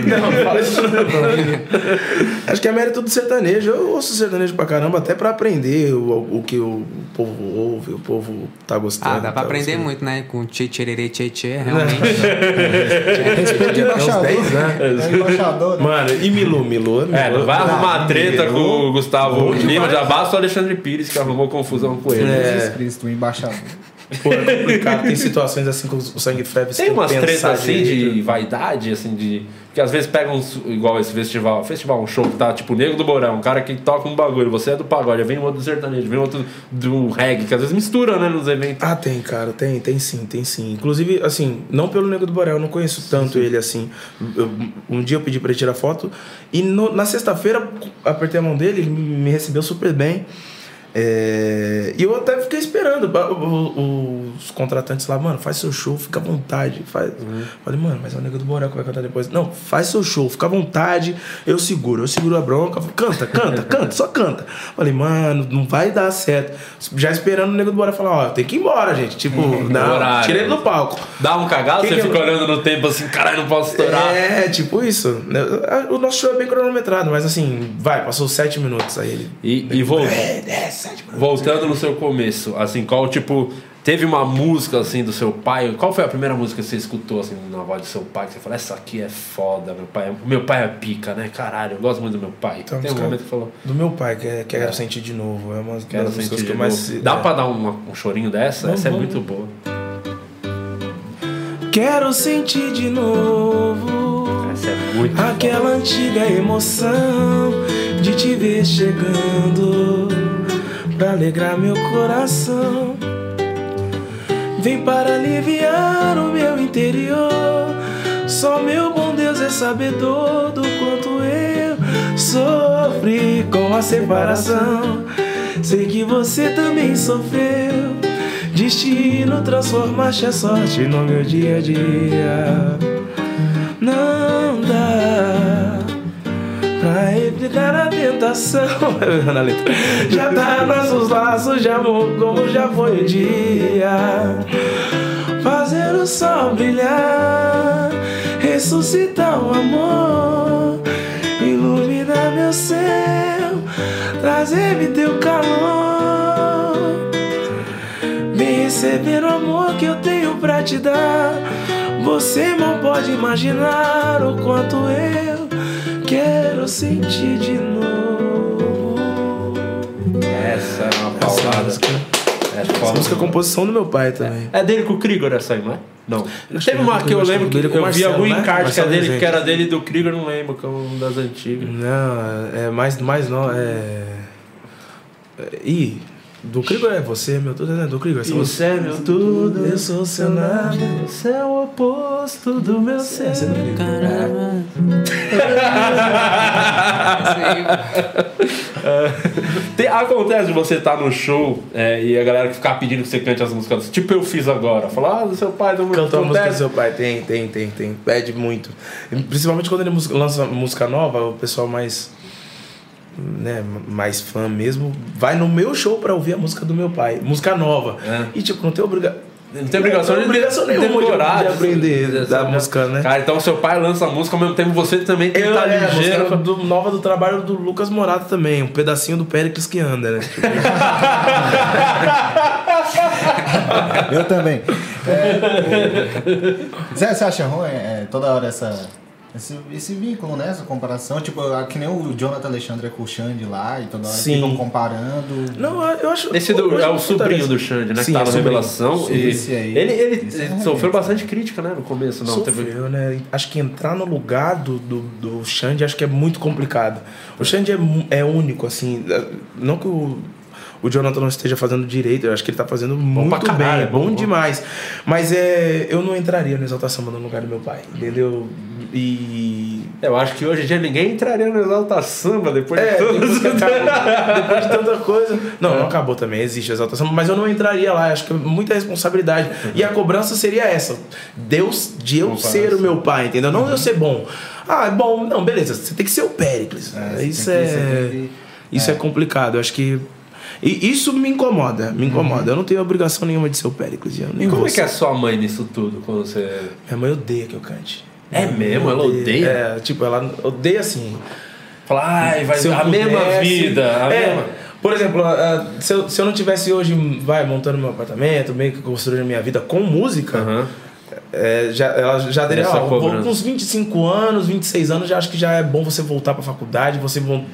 S4: não, não fala isso não. Acho que é mérito do sertanejo. Eu ouço sertanejo pra caramba, até pra aprender o, o que o povo ouve, o povo tá gostando.
S3: Ah, dá pra
S4: tá
S3: aprender
S4: gostando.
S3: muito, né? Com tchê tchê tchê tchê, realmente.
S5: Respeito
S4: tem uns
S5: embaixador.
S4: 10 anos.
S5: É embaixador.
S4: Mano, e Milu, Milu, Milu.
S1: É, não vai arrumar treta com o Gustavo Lima, já basta o Alexandre Pires que arrumou confusão com ele.
S4: É.
S5: Jesus Cristo, o embaixador.
S4: Pô, é complicado. Tem situações assim que o sangue ferve. você
S1: Tem umas
S4: que
S1: tretas assim de vaidade, assim, de. Porque às vezes pegam uns, igual esse festival. Festival, um show que tá tipo Nego do Borão, um cara que toca um bagulho, você é do pagode, vem um outro do sertanejo, vem outro do reggae, que às vezes mistura, né, nos eventos.
S4: Ah, tem, cara, tem, tem sim, tem sim. Inclusive, assim, não pelo Nego do Borel, eu não conheço tanto ele assim. Eu- um dia eu pedi pra ele tirar foto e no- na sexta-feira apertei a mão dele, ele me recebeu super bem. É, e eu até fiquei esperando. o- o- Os contratantes lá, mano, faz seu show, fica à vontade. Faz. Falei, mano, mas é o Nego do que vai cantar depois. Não, faz seu show, fica à vontade, eu seguro. Eu seguro a bronca, canta, canta, canta, só canta. Falei, mano, não vai dar certo. Já esperando o Nego do Borel falar, ó, tem que ir embora, gente. Tipo, não, tira ele do palco.
S1: Dá um cagado, você
S4: que
S1: fica
S4: eu-
S1: olhando no tempo assim, caralho, não posso estourar.
S4: É, tipo isso. O nosso show é bem cronometrado, mas assim, vai, passou sete minutos aí ele.
S1: E, e
S4: É, é, sete minutos.
S1: voltando no seu começo, assim, qual tipo. Teve uma música assim do seu pai? Qual foi a primeira música que você escutou assim na voz do seu pai? Que você falou, essa aqui é foda, meu pai. é- Meu pai é pica, né? Caralho, eu gosto muito do meu pai.
S4: Então,
S1: Tem um momento que falou,
S4: Do meu pai, que é Quero Sentir de Novo. É uma
S1: quero
S4: das músicas que
S1: de
S4: eu mais.
S1: novo. Dá
S4: é.
S1: pra dar uma- um chorinho dessa? Essa é
S4: Vamos,
S1: muito boa.
S4: Quero sentir de novo
S1: Essa é muito
S4: aquela antiga emoção de te ver chegando pra alegrar meu coração. Vem para aliviar o meu interior. Só meu bom Deus é sabedor do quanto eu sofri com a separação. Sei que você também sofreu. Destino transformaste a sorte no meu dia a dia. Não dá pra evitar a tentação. Na letra. Já tá nossos laços amor, como já foi o dia. Fazer o sol brilhar, ressuscitar o amor, iluminar meu céu, trazer-me teu calor. Vem receber o amor que eu tenho pra te dar. Você não pode imaginar o quanto eu quero sentir de novo.
S1: Essa é uma paulada.
S4: música-
S1: É
S4: Essa música é composição do meu pai também.
S1: É dele com o Krigor essa aí, não é? Não. Teve uma
S4: é
S1: que eu lembro que
S4: é
S1: eu vi algum
S4: né?
S1: encarte que é
S4: Marcelo
S1: dele, que era dele do Krigor, não lembro, que é um das antigas.
S4: Não, é mais, mais não, é. é- Ih, do Krigor é você, meu tudo, né? Do Krigor. essa música.
S1: é meu tudo,
S4: Eu sou seu nada.
S1: Você é o oposto do meu ser.
S4: É do Krigor.
S3: Caramba.
S1: Tem- acontece de você estar no show é, e a galera ficar pedindo que você cante as músicas. Tipo eu fiz agora. Falar, ah, do seu pai, do meu
S4: Cantou a música do seu pai, tem, tem, tem, tem. Pede muito. Principalmente quando ele lança música nova, o pessoal mais. Né, mais fã mesmo, vai no meu show pra ouvir a música do meu pai, música nova.
S1: É.
S4: E tipo, não tem obrigação.
S1: Não tem obrigação,
S4: Não tem obrigação
S1: de
S4: nenhuma de- de aprender da música, né?
S1: Cara, então seu pai lança a música, ao mesmo tempo você também tem que
S4: Eu,
S1: estar
S4: é, a
S1: ligeiro.
S4: música do, nova do trabalho do Lucas Morato também, um pedacinho do Péricles que anda, né?
S5: Eu também. É, Zé, você acha ruim é, toda hora essa, esse, esse vínculo, né? Essa comparação? Tipo, que nem o Jonathan Alexandre é com o Xande lá e toda hora
S4: Sim.
S5: ficam comparando.
S4: Não, eu acho.
S1: Esse do- é o sobrinho do Xande, né?
S4: Sim,
S1: que tá
S4: é
S1: na revelação.
S5: Sim,
S1: e
S5: esse aí.
S1: ele ele,
S5: Esse é
S1: ele
S5: um
S1: sofreu bastante crítica, né? No começo, não. Teve...
S4: Sofreu, né? Acho que entrar no lugar do, do, do Xande acho que é muito complicado. O Xande é, é único, assim. é- Não que o, o Jonathan não esteja fazendo direito, eu acho que ele tá fazendo muito
S1: pra caralho,
S4: bem,
S1: é
S4: é
S1: bom,
S4: bom,
S1: bom.
S4: demais. Mas é, eu não entraria no Exalta Samba no lugar do meu pai, entendeu? E.
S1: Eu acho que hoje em dia ninguém entraria no Exalta Samba depois
S4: É,
S1: de tudo
S4: depois, depois de tanta coisa. Não, não acabou também, existe a exaltação, mas eu não entraria lá, acho que é muita responsabilidade. E a cobrança seria essa: Deus, de eu ser o meu pai, entendeu? Não eu ser bom. Ah, bom, não, beleza, você tem que ser o Péricles.
S5: É,
S4: isso é, isso é. complicado, eu acho que. E isso me incomoda, me incomoda. Eu não tenho obrigação nenhuma de ser o Péricles. Eu
S1: E como é que é a sua mãe nisso tudo? Quando você.
S4: Minha mãe odeia que eu cante.
S1: É mesmo? Ela odeia?
S4: É, tipo, ela odeia assim.
S1: Fala, ai, vai
S4: Se
S1: a mesma vida. A
S4: é,
S1: mesma...
S4: Por exemplo, se, eu, se eu não tivesse hoje, vai, montando meu apartamento, meio que construindo minha vida com música,
S1: Aham.
S4: É, já, ela já
S1: Essa
S4: ó,
S1: cobrança.
S4: com uns 25 anos, 26 anos, já acho que já é bom você voltar pra faculdade, você vão.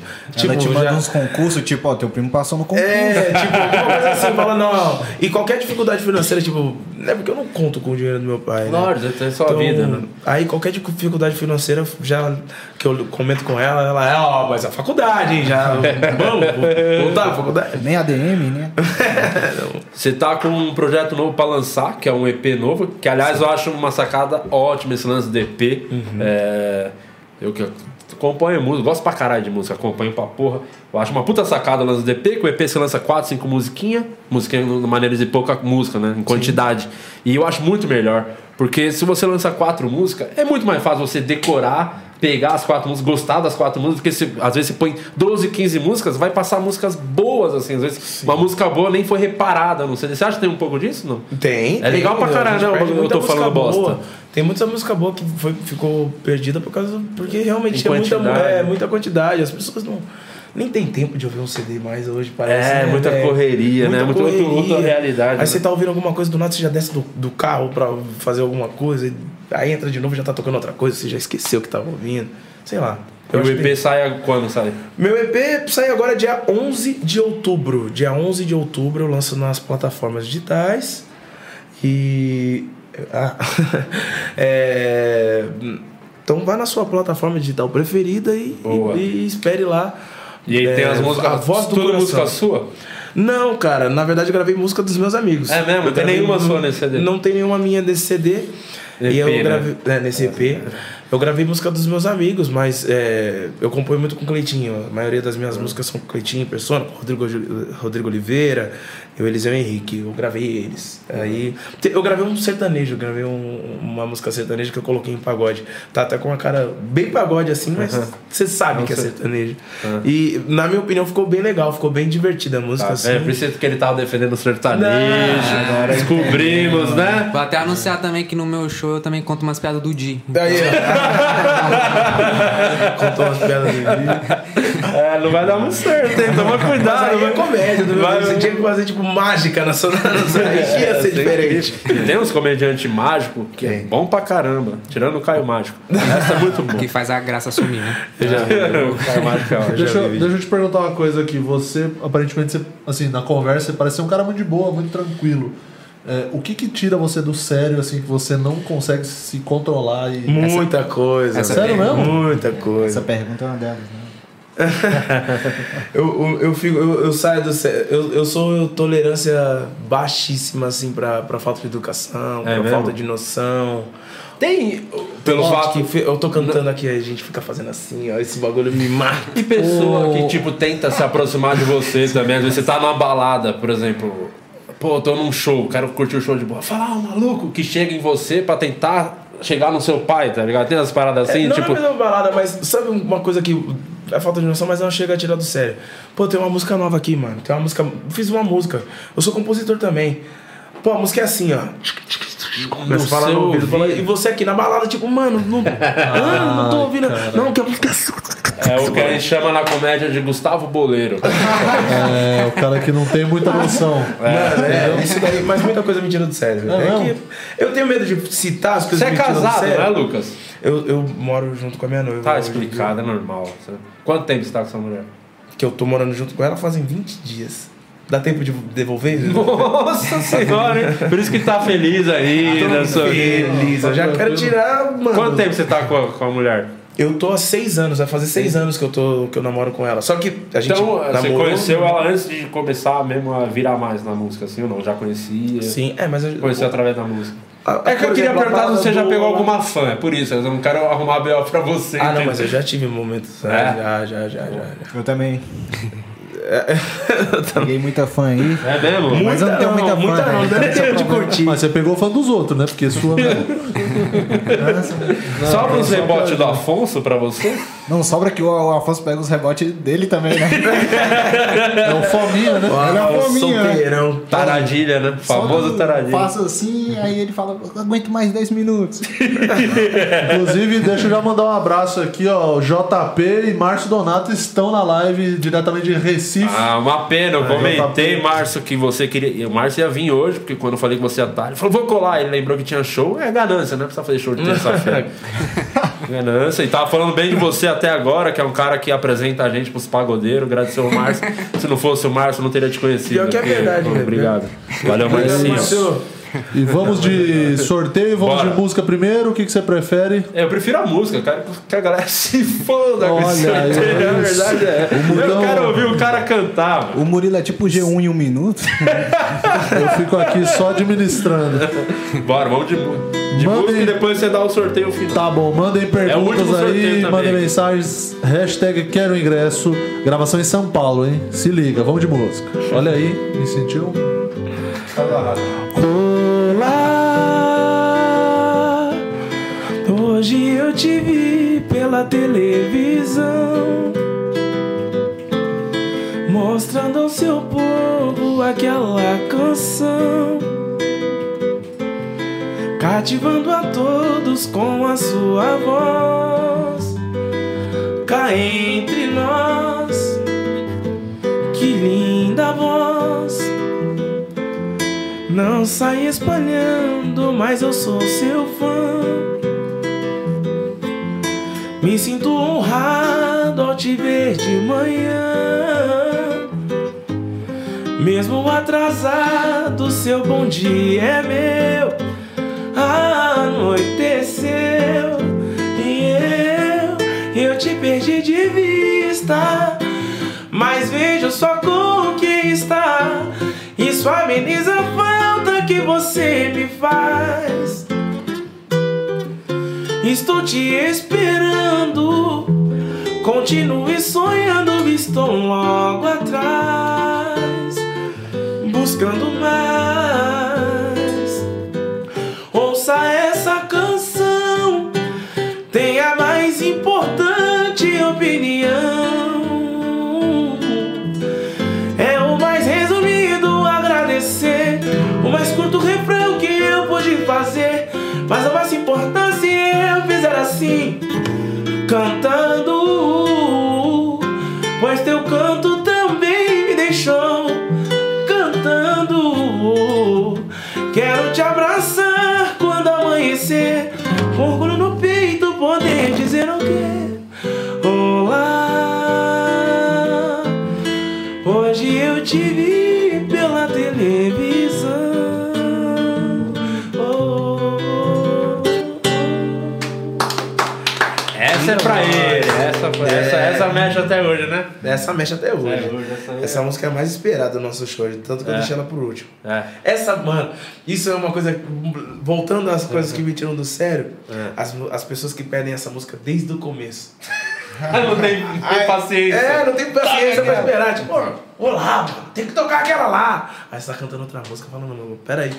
S5: Ela te manda
S4: já-
S5: uns concursos, tipo, ó, teu primo passou no concurso.
S4: é, tipo, alguma coisa assim, fala, não. E qualquer dificuldade financeira, tipo, não é porque eu não conto com o dinheiro do meu pai. Né?
S1: Lógico, tem sua
S4: Então,
S1: vida, né?
S4: Aí qualquer dificuldade financeira, já que eu comento com ela, ela é, ó, mas a faculdade, hein, já. Vamos, voltar à faculdade.
S5: Nem ADM, né?
S1: Você tá com um projeto novo pra lançar, que é um EP novo, que aliás eu acho uma sacada ótima esse lance de EP.
S4: Uhum.
S1: É, eu que acompanho música, gosto pra caralho de música, acompanho pra porra. Eu acho uma puta sacada o lance do EP, que o EP você lança 4, 5 musiquinhas, musiquinha na maneira de pouca música, né? Em quantidade. E eu acho muito melhor, porque se você lança quatro músicas, é muito mais fácil você decorar. Pegar as quatro músicas, gostar das quatro músicas, porque se, às vezes você põe 12, 15 músicas, vai passar músicas boas, assim. Às vezes uma música boa nem foi reparada, não sei. Você acha que tem um pouco disso? Não?
S4: Tem.
S1: É legal pra
S4: tem,
S1: caralho, não, eu tô falando bosta.
S4: boa. Tem muita música boa que foi, ficou perdida por causa. Porque realmente
S1: Em
S4: é muita, é muita quantidade. As pessoas não. Nem tem tempo de ouvir um CD mais hoje, parece.
S1: É,
S4: né,
S1: muita correria, né? Muito- muito- outra realidade,
S4: Aí
S1: né?
S4: você tá ouvindo alguma coisa, do nada você já desce do, do carro pra fazer alguma coisa. e Aí entra de novo já tá tocando outra coisa, você já esqueceu o que tava ouvindo. Sei lá.
S1: E
S4: Eu
S1: o EP
S4: que
S1: sai quando sai?
S4: Meu EP sai agora dia 11 de outubro. Dia 11 de outubro eu lanço nas plataformas digitais. E. Ah, é, então vai na sua plataforma digital preferida e, e- e espere lá.
S1: E aí tem
S4: É,
S1: as músicas.
S4: A voz do
S1: tudo
S4: coração.
S1: música sua?
S4: Não, cara, na verdade eu gravei música dos meus amigos.
S1: É mesmo?
S4: Eu
S1: Tem nenhuma sua nesse CD?
S4: Não tem nenhuma minha desse CD.
S1: EP,
S4: e eu
S1: né?
S4: gravei é, nesse EP. Eu gravei música dos meus amigos, mas é, eu componho muito com Cleitinho. A maioria das minhas músicas são com Cleitinho, Persona, Rodrigo, Rodrigo Oliveira, eu, Eliseu Henrique. Eu gravei eles. Aí, eu gravei um sertanejo, eu gravei um- uma música sertaneja que eu coloquei em pagode. Tá até com uma cara bem pagode assim, mas você sabe
S1: Não
S4: que é
S1: sei.
S4: sertanejo. E, na minha opinião, ficou bem legal, ficou bem divertida a música.
S1: Tá,
S4: assim.
S1: É, por isso que ele tava defendendo o sertanejo.
S4: Não,
S1: agora descobrimos, né?
S3: Vou até anunciar também que no meu show eu também conto umas piadas do Di.
S4: Daí, Contou umas piadas do vídeo.
S1: É, não vai dar muito certo, hein? Toma
S4: Mas
S1: cuidado.
S4: aí é
S1: vai-
S4: comédia, do
S1: Vai-.
S4: Você tinha que fazer tipo mágica na sua. Na sua aí ia ser diferente.
S1: Tem uns comediantes mágicos que é bom pra caramba. Tirando o Caio Mágico. Essa é muito bom.
S3: Que faz a graça sumir, né?
S1: o Caio Mágico é ótimo.
S6: Deixa, eu- deixa eu te perguntar uma coisa aqui. Você, aparentemente, você, assim, na conversa, você parece ser um cara muito de boa, muito tranquilo. É, o que que tira você do sério, assim, que você não consegue se controlar e...
S4: Muita coisa.
S3: essa
S6: Sério mesmo?
S4: Muita coisa.
S5: Essa pergunta é uma delas, né?
S4: Eu, eu, eu, fico, eu, eu saio do eu, eu sou tolerância baixíssima, assim, pra, pra falta de educação, pra
S1: mesmo?
S4: falta de noção.
S1: Tem, pelo
S4: Ó,
S1: fato
S4: que eu tô cantando aqui, a gente fica fazendo assim, ó, esse bagulho me mata.
S1: E pessoa que, tipo, tenta se aproximar de você também. Às vezes você tá numa balada, por exemplo. Pô, tô num show, quero curtir o show de boa. Fala, ah, um maluco que chega em você pra tentar chegar no seu pai, tá ligado? Tem as paradas assim,
S4: É, não
S1: tipo.
S4: é a mesma balada, mas sabe uma coisa que é falta de noção, mas não chega a tirar do sério. Pô, tem uma música nova aqui, mano. Tem uma música. Fiz uma música. Eu sou compositor também. pô, a música é assim, ó. Começa a falar no ouvido. fala-
S1: ouvido.
S4: E você aqui na balada, tipo, mano, não, ah, não tô ouvindo. Não, que a música é assim.
S1: É o que a gente chama na comédia de Gustavo Boleiro.
S6: É, o cara que não tem muita noção.
S4: Mano, é, isso daí, mas muita coisa me tira do sério.
S6: É
S4: É, que eu tenho medo de citar as coisas
S1: Você é casado,
S4: sério.
S1: não é, Lucas?
S4: Eu, eu moro junto com a minha noiva.
S1: Tá explicado, é normal. Quanto tempo você tá com sua mulher?
S4: Que eu tô morando junto com ela fazem 20 dias. Dá tempo de devolver?
S1: Nossa senhora, hein? Por isso que tá feliz aí na sua vida.
S4: Feliz, eu já quero tirar, mano.
S1: Quanto tempo você tá com a, com a mulher?
S4: Eu tô há seis anos, vai fazer seis anos que eu, tô, que eu namoro com ela. Só que a gente
S1: Então, você
S4: namorou...
S1: conheceu ela antes de começar mesmo a virar mais na música, assim ou não? Já conhecia?
S4: Sim, é, mas... Eu,
S1: Conheceu através da música. É que eu queria
S4: exemplo, a
S1: perguntar se você já pegou alguma fã, é por isso, eu não quero arrumar B.O. pra você.
S4: Ah, não, mas eu já tive momentos. né?
S1: É?
S4: Já, já, já, já, já.
S5: Eu também. Peguei muita fã aí.
S1: É mesmo?
S5: Mas eu não tenho muita fã,
S4: muita
S5: né?
S4: não, deve
S5: esse é
S4: ter
S5: o
S4: de curtir.
S6: Mas você pegou fã dos outros, né? Porque sua.
S1: Só pros rebotes do Afonso pra você?
S5: Não sobra que o o Afonso pega os rebotes dele também, né?
S6: É o Fominha, né?
S5: Ele é fominha, né?
S4: solteirão.
S1: Taradilha, né? Famoso
S5: Só
S1: taradilha.
S5: Faço assim, aí ele fala, "Eu aguento mais 10 minutos.
S6: Inclusive, deixa eu já mandar um abraço aqui, ó. O JP e Márcio Donato estão na live diretamente de Recife.
S1: Ah, uma pena, eu
S6: Ah,
S1: comentei. Márcio, que você queria. O Márcio ia vir hoje, porque quando eu falei que você ia estar, ele falou, vou colar. Ele lembrou que tinha show, é ganância, né? Precisa fazer show de terça-feira. ganância. E tava falando bem de você até agora, que é um cara que apresenta a gente pros pagodeiros. Agradeceu o Márcio. Se não fosse o Márcio, eu não teria te conhecido.
S4: Pior que é
S1: porque-
S4: verdade, né?
S1: Obrigado. Valeu, Marcinho.
S4: Márcio.
S6: E vamos de sorteio, vamos
S1: Bora.
S6: de música primeiro. O que, que você prefere?
S1: Eu prefiro a música, cara, que a galera se foda com
S6: Olha
S1: A
S6: isso.
S1: verdade é. Eu
S6: Murilo-
S1: quero ouvir o cara cantar. mano.
S5: O Murilo é tipo G1 em um minuto.
S6: Eu fico aqui só administrando.
S1: Bora, vamos de, mu- de
S6: Mandem-
S1: música e depois você dá o sorteio final.
S6: Tá bom, mandem
S1: É o último
S6: perguntas
S1: sorteio
S6: aí,
S1: também.
S6: mandem mensagens. Hashtag quero ingresso. Gravação em São Paulo, hein? Se liga, vamos de música. Olha aí, me sentiu?
S4: Hoje eu te vi pela televisão, mostrando ao seu povo aquela canção, cativando a todos com a sua voz. Cá entre nós, que linda voz. Não sai espalhando, mas eu sou seu fã. Me sinto honrado ao te ver de manhã. Mesmo atrasado, seu bom dia é meu. Anoiteceu e eu, eu te perdi de vista. Mas vejo só conquistar. Isso ameniza a falta que você me faz. Estou te esperando. Continue sonhando, estou logo atrás. Buscando mais. Ouça essa canção. Tem a mais importante opinião. É o mais resumido agradecer. O mais curto refrão que eu pude fazer. Mas a mais importância eu fizer assim, cantando. Pois teu canto também me deixou cantando. Quero te abraçar quando amanhecer. Com orgulho no peito, poder dizer o quê?
S1: Até hoje, né?
S4: oh. Essa mexe até hoje.
S1: É, hoje essa
S4: Essa música é a mais esperada do nosso show, tanto que eu
S1: É.
S4: deixei ela por último.
S1: É.
S4: Essa, mano, isso é uma coisa. Voltando às coisas que me tiram do sério,
S1: É.
S4: as, as pessoas que pedem essa música desde o começo.
S1: não tem, não tem
S4: Ai,
S1: paciência.
S4: É, não tem paciência pra esperar. Tipo, olá, mano, tem que tocar aquela lá. Aí você tá cantando outra música, falando, mano, peraí.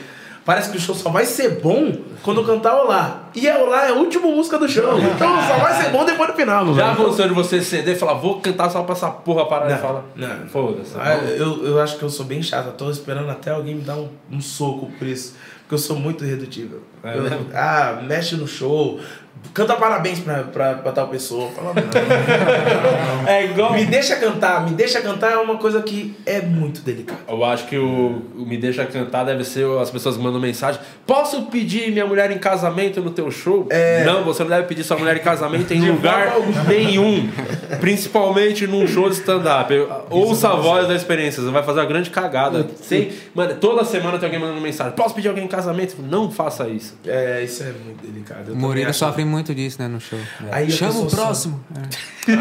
S2: Parece que o show só vai ser bom quando eu cantar Olá. E é Olá é a última música do show. Então só vai ser bom depois do final,
S1: Já aconteceu de você ceder e falar, vou cantar só pra essa porra parar
S2: Não,
S1: e falar.
S2: não.
S1: Foda-se.
S2: Ah, eu, eu acho que eu sou bem chato. Eu tô esperando até alguém me dar um, um soco por isso. Porque eu sou muito irredutível.
S1: É
S2: Eu-
S1: mesmo?
S2: ah, mexe no show. Canta parabéns pra, pra, pra tal pessoa. Fala, não.
S1: É igual.
S2: me deixa cantar. Me deixa cantar é uma coisa que é muito delicada.
S1: Eu acho que o, o Me Deixa Cantar deve ser as pessoas que mandam mensagem. Posso pedir minha mulher em casamento no teu show? Não, você não deve pedir sua mulher em casamento em lugar nenhum. Principalmente num show de stand-up. Ouça a voz da experiência, você vai fazer uma grande cagada. Sem, mano, toda semana tem alguém mandando mensagem. Posso pedir alguém em casamento? Não faça isso.
S2: É, isso é muito delicado. Eu
S3: Moreira sofre muito disso, né, no show.
S2: Aí
S3: Chama o próximo.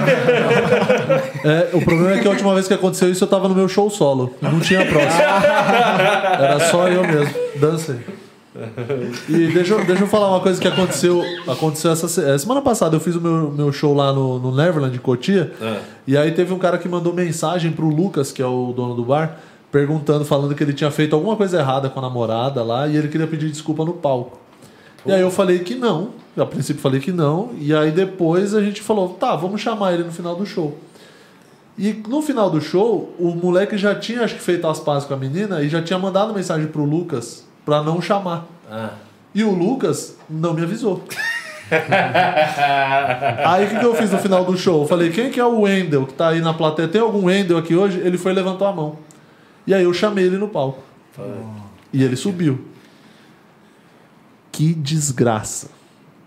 S6: É, o problema é que a última vez que aconteceu isso eu tava no meu show solo. Não tinha próximo. Era só eu mesmo. Dancei. E deixa, eu- deixa eu falar uma coisa que aconteceu. Aconteceu essa se- eh, semana passada. Eu fiz o meu, meu show lá no, no Neverland, em Cotia. E aí teve um cara que mandou mensagem pro Lucas, que é o dono do bar, perguntando, falando que ele tinha feito alguma coisa errada com a namorada lá e ele queria pedir desculpa no palco. E aí eu falei que não. A princípio falei que não. E aí depois a gente falou, tá, vamos chamar ele no final do show. E no final do show, o moleque já tinha, acho que, feito as pazes com a menina e já tinha mandado mensagem pro Lucas pra não chamar. E o Lucas não me avisou. aí o que, que eu fiz no final do show? Eu falei, quem que é o Wendel que tá aí na plateia? Tem algum Wendel aqui hoje? Ele foi e levantou a mão. E aí eu chamei ele no palco. E ele subiu. Que desgraça.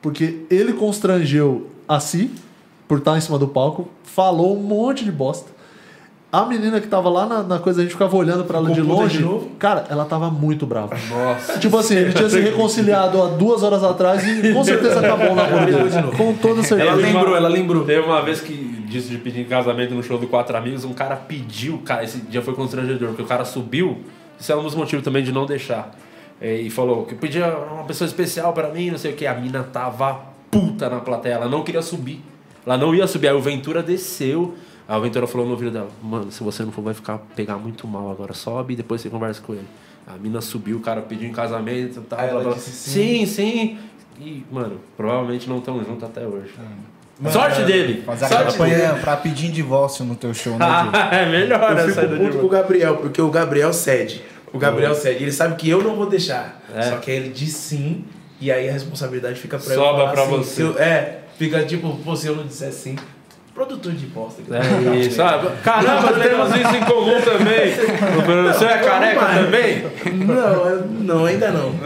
S6: Porque ele constrangeu a si, por estar em cima do palco, falou um monte de bosta. A menina que tava lá na, na coisa, a gente ficava olhando pra ela de longe.
S2: de novo?
S6: Cara, ela tava muito brava.
S1: Nossa.
S6: Tipo assim, ele tinha se reconciliado há duas horas atrás e com certeza acabou o namoro dele. Com toda certeza.
S2: Ela lembrou, ela lembrou.
S1: Teve uma vez que disse de pedir em casamento no show do Quatro Amigos, um cara pediu, cara, esse dia foi constrangedor, porque o cara subiu, isso é um dos motivos também de não deixar. É, E falou que pedia uma pessoa especial pra mim, não sei o que. A mina tava puta na plateia, ela não queria subir. Ela não ia subir, aí o Ventura desceu. O Ventura falou no ouvido dela: Mano, se você não for, vai ficar pegar muito mal agora. Sobe e depois você conversa com ele. A mina subiu, o cara pediu em casamento e tal.
S2: Aí ela
S1: blá.
S2: disse
S1: sim, sim. E, mano, provavelmente não estão juntos até hoje.
S5: Mano,
S1: Sorte dele!
S5: Fazer a
S1: Sorte dele!
S5: campanha pra pedir divórcio no teu show, né, Diego?
S1: É melhor
S2: Eu
S1: essa
S2: fico puto com o Gabriel, porque o Gabriel cede. O Gabriel cede. Ele sabe que eu não vou deixar.
S1: É.
S2: Só que aí ele diz sim, e aí a responsabilidade fica pra eu
S1: Sobra pra
S2: sim.
S1: você.
S2: Eu- é, fica tipo, pô, se eu não disser sim. Produtor de bosta.
S1: É isso. Ah, caramba, temos isso em comum também. O senhor é careca também?
S2: Não, não, ainda não.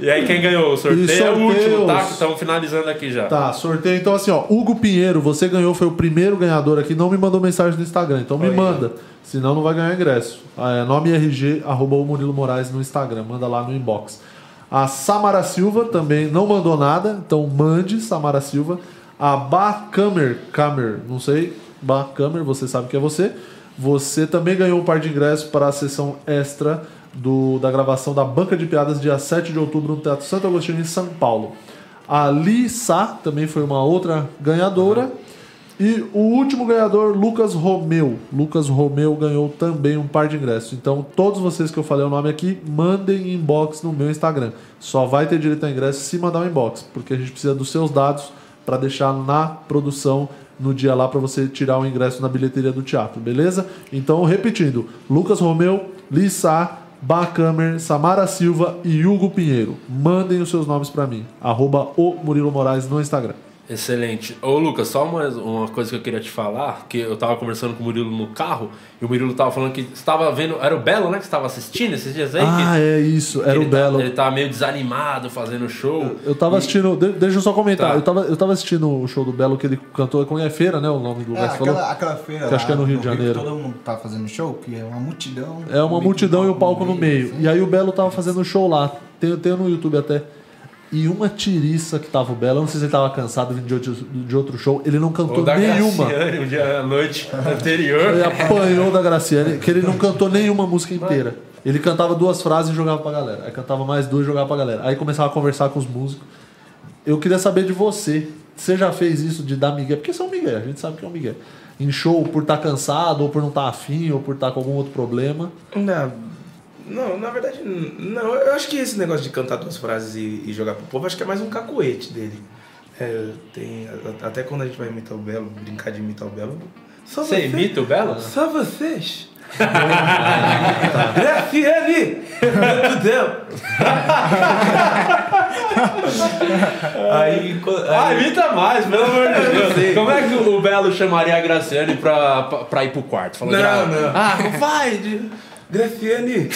S1: E aí quem ganhou? O sorteio é o último, tá? Estamos finalizando aqui já.
S6: Tá, sorteio. Então, assim, ó, Hugo Pinheiro, você ganhou, foi o primeiro ganhador aqui. Não me mandou mensagem no Instagram, então me
S2: Olha aí.
S6: manda. Senão não vai ganhar ingresso. Ah, É, nome RG, arroba o Murilo Moraes no Instagram. Manda lá no inbox. A Samara Silva também não mandou nada, então mande, Samara Silva. A Bacamer, Camer, não sei, Bacamer, você sabe que é você. Você também ganhou um par de ingressos para a sessão extra do, da gravação da Banca de Piadas, dia 7 de outubro, no Teatro Santo Agostinho, em São Paulo. A Li Sá também foi uma outra ganhadora. E o último ganhador, Lucas Romeu. Lucas Romeu ganhou também um par de ingressos. Então, todos vocês que eu falei o nome aqui, mandem inbox no meu Instagram. Só vai ter direito a ingresso se mandar um inbox, porque a gente precisa dos seus dados para deixar na produção no dia lá para você tirar o ingresso na bilheteria do teatro, beleza? Então, repetindo: Lucas Romeu, Lissa, Bacamer, Samara Silva e Hugo Pinheiro. Mandem os seus nomes para mim. Arroba o Murilo Moraes no Instagram.
S1: Excelente. Ô Lucas, só uma, uma coisa que eu queria te falar, que eu tava conversando com o Murilo no carro, e o Murilo tava falando que estava vendo. Era o Belo, né? Que estava assistindo esses dias aí?
S6: Ah,
S1: que,
S6: é isso, era o
S1: tá-
S6: Belo.
S1: ele tava meio desanimado fazendo show.
S6: Eu tava assistindo, de- deixa eu só comentar,
S1: Tá.
S6: eu, tava, eu tava assistindo o show do Belo que ele cantou, como é feira, né? O nome do
S5: É,
S6: lugar que você falou.
S5: aquela, aquela feira
S6: Que acho que é no Rio de Janeiro.
S5: que todo mundo tá fazendo show, que é uma multidão.
S6: É uma
S5: meio
S6: multidão e o palco no meio.
S5: assim.
S6: E aí o Belo tava fazendo show lá. Tem, tem no YouTube até. E uma tiriça que tava o Belo, eu não sei se ele tava cansado vindo de outro, de outro show, ele não cantou nenhuma.
S1: Graciane, um dia à noite anterior.
S6: Ele apanhou da Graciane, que ele não cantou nenhuma música inteira. Ele cantava duas frases e jogava pra galera. Aí cantava mais duas e jogava pra galera. Aí começava a conversar com os músicos. Eu queria saber de você. Você já fez isso de dar migué? Porque é um migué, a gente sabe que é um migué. Em show por estar cansado, ou por não estar afim, ou por estar com algum outro problema.
S2: Não,
S4: Não, na verdade, não. Eu acho que esse negócio de cantar duas frases e, e jogar pro povo, acho que é mais um cacuete dele. É, tem, até quando a gente vai imitar o Belo, brincar de imitar o Belo. Só
S1: Você imita o Belo?
S4: Só vocês. Graciane! Tudão! Aí, co-
S1: Ah,
S4: aí,
S1: imita mais, pelo amor de
S4: sei.
S1: Deus. Como é que o Belo chamaria a Graciane pra, pra, pra ir pro quarto? Falou,
S4: Não, não.
S1: Ah,
S4: vai! De... Graciane,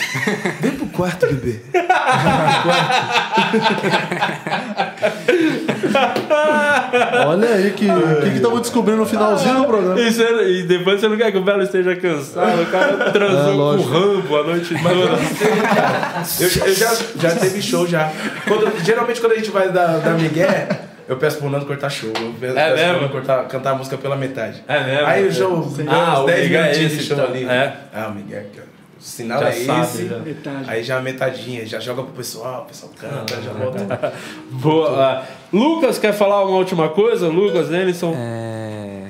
S4: vem pro quarto, bebê.
S6: Olha aí que que que estamos descobrindo no finalzinho do programa.
S1: e, você- e depois você não quer que o Belo esteja cansado, o cara transou
S6: É,
S1: com o. Rambo a noite toda.
S4: Eu, eu já, já teve show já. Quando- geralmente quando a gente vai dar, dar migué, eu peço pro Nando cortar show. Eu peço,
S1: É
S4: peço pro
S1: mesmo?
S4: Nando cortar, cantar a música pela metade.
S1: É mesmo?
S4: Aí o show,
S1: Ah,
S4: uns
S1: o
S4: 10
S1: migué é
S4: minutinhos
S1: esse,
S4: de show
S1: tá?
S4: ali.
S1: É.
S4: Ah, o migué, que- o sinal
S1: Já
S4: é
S1: sabe,
S4: esse.
S1: já.
S4: Aí já a metadinha, já joga pro pessoal, o pessoal canta, já volta.
S1: Boa. Ah, Lucas, quer falar uma última coisa? Lucas, Denison?
S3: É...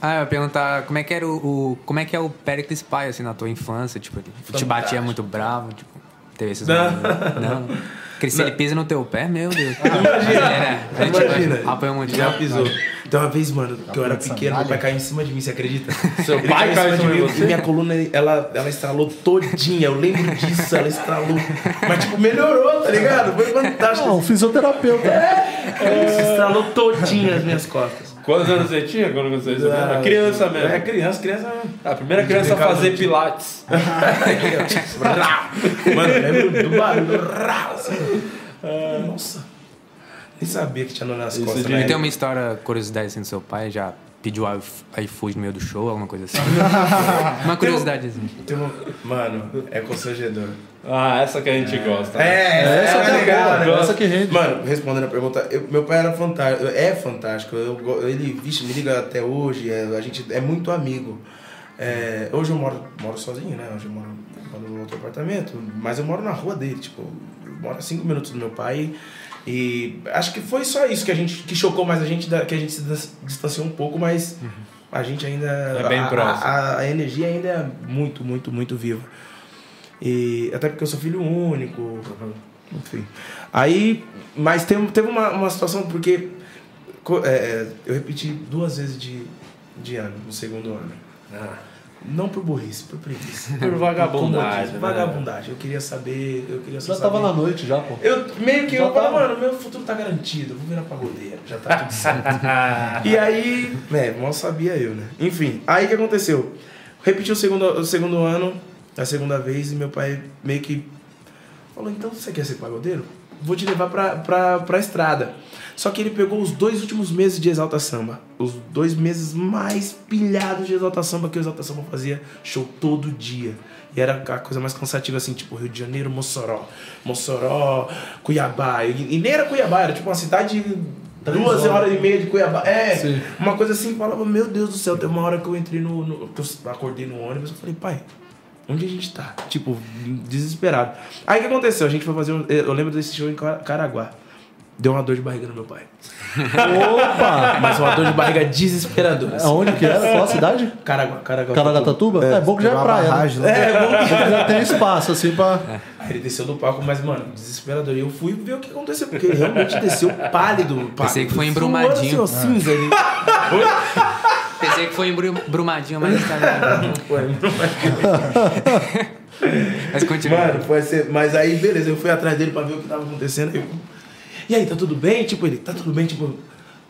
S3: Ah, eu ia perguntar como é que era o, o- como é que é o Pericles pai assim na tua infância, tipo, ele te batia muito bravo, tipo, teve esses
S4: Não.
S3: momentos? Não. Porque se ele pisa no teu pé, meu Deus. Imagina. É, tipo,
S4: Imagina.
S3: Apanhou muito.
S4: Já pisou. Então uma vez, mano, que eu era pequeno, meu
S5: sandália?
S4: pai caiu em cima de mim, você acredita?
S1: Seu
S4: Ele
S1: pai caiu em cima de
S4: mim e minha coluna, ela, ela estralou todinha. Eu lembro disso, ela estralou. Mas, tipo, melhorou, tá ligado? Foi fantástico.
S6: Não, um fisioterapeuta.
S4: Se estralou todinha as minhas costas.
S1: Quantos anos você tinha quando você? Era criança mesmo.
S4: É criança, criança mesmo.
S1: A primeira criança a fazer pilates.
S4: Mano, eu lembro do barulho. Nossa. Nem sabia que tinha nome nas costas.
S1: de-
S4: né?
S3: E tem uma história, curiosidade assim do seu pai, já pediu iF- iFood no meio do show, alguma coisa assim? uma curiosidade assim.
S4: Mano, é constrangedor.
S1: Ah, essa que a gente gosta.
S4: É,
S6: Essa que é
S4: legal, né?
S6: essa que rende.
S4: Mano, respondendo a pergunta, eu- meu pai era fantástico, é fantástico. Eu ele, vixe, me liga até hoje, é, a gente é muito amigo. É, hoje eu moro, moro sozinho, né? Hoje eu moro, moro no outro apartamento, mas eu moro na rua dele, tipo, eu moro a cinco minutos do meu pai. E acho que foi só isso que a gente que chocou mais a gente, da- que a gente se dis- distanciou um pouco, mas a gente ainda.
S1: É bem
S4: a,
S1: próximo.
S4: A, a energia ainda é muito, muito, muito viva. E até porque eu sou filho único. Enfim. Aí, mas tem, teve uma, uma situação porque é, eu repeti duas vezes de, de ano, no segundo ano. Não por burrice, por preguiça.
S1: Por vagabundagem, né?
S4: Vagabundagem. Eu queria saber. Eu queria só
S6: Já tava
S4: saber.
S6: na noite já, pô.
S4: Eu meio que
S6: Já
S4: eu falava,
S6: tava.
S4: mano, meu futuro tá garantido, eu vou virar pagodeiro, já tá tudo certo. e aí, né, mal sabia eu, né? Enfim, aí o que aconteceu? Repeti o segundo, o segundo ano, a segunda vez, e meu pai meio que falou, então você quer ser pagodeiro? Vou te levar pra, pra, pra estrada. Só que ele pegou os dois últimos meses de Exalta Samba. Os dois meses mais pilhados de Exalta Samba que o Exalta Samba fazia show todo dia. E era a coisa mais cansativa, assim, tipo Rio de Janeiro, Mossoró. Mossoró, Cuiabá. E, e nem era Cuiabá, era tipo uma cidade de duas horas. e meia de Cuiabá. É,
S6: Sim.
S4: uma coisa assim, falava, meu Deus do céu, teve uma hora que eu entrei no. no que eu acordei no ônibus, eu falei, pai, onde a gente tá? Tipo, desesperado. Aí o que aconteceu? A gente foi fazer um. Eu lembro desse show em Car- Caraguá. Deu uma dor de barriga no meu pai.
S6: Opa!
S4: Mas uma dor de barriga desesperadora. assim.
S6: Aonde que era? Qual a cidade?
S4: Caraguá, Caraguá.
S6: Caraguatatuba? É, bom que já é praia, né?
S5: barragem, né?
S4: É, bom que
S6: Já tem espaço, assim, pra...
S4: Aí ele desceu do palco, mas, mano, desesperador. E eu fui ver o que aconteceu, porque ele realmente desceu pálido. pálido
S3: Pensei que foi
S4: suando,
S3: embrumadinho.
S4: Assim, ó, cinza ali.
S3: Pensei que foi embru- brumadinho, mas tá
S4: Foi,
S3: Mas continua.
S4: Mano, foi ser. Mas aí, beleza, eu fui atrás dele pra ver o que tava acontecendo. Eu, e aí, tá tudo bem? Tipo, ele, tá tudo bem? Tipo,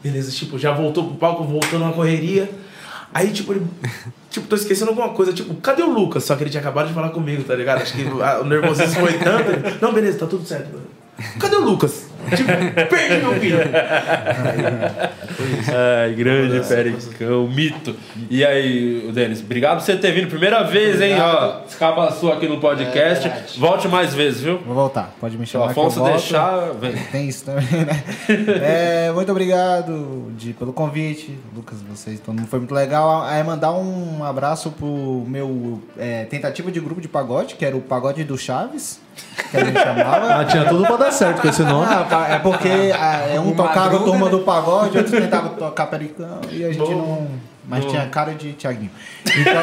S4: beleza, tipo, já voltou pro palco, voltou numa correria. Aí, tipo, ele. Tipo, tô esquecendo alguma coisa. Tipo, cadê o Lucas? Só que ele tinha acabado de falar comigo, tá ligado? Acho que a- o nervosismo foi tanto. Não, beleza, tá tudo certo. Cadê o Lucas? Tipo, perdi meu filho.
S1: Ai, grande Pericão, mito. E aí, Denis, obrigado por você ter vindo. Primeira vez, hein? Ó, escapa sua aqui no podcast.
S5: É.
S1: Volte mais vezes, viu?
S5: Vou voltar, pode me
S1: Se o
S5: chamar que eu
S1: Afonso
S5: volto.
S1: deixar, vem.
S5: Tem isso também, né? É, muito obrigado de, pelo convite, Lucas, vocês, todo mundo foi muito legal. É mandar um abraço pro meu é, tentativa de grupo de pagode, que era o Pagode do Chaves, que a gente chamava.
S6: Ah, tinha tudo pra dar certo com esse nome.
S5: Ah, tá, é porque ah, é um
S3: O
S5: tocava
S3: Madruga,
S5: turma
S3: né?
S5: do pagode, outro tentava tocar pericão e a gente
S4: Bom.
S5: não. Mas tinha cara de Thiaguinho. Então,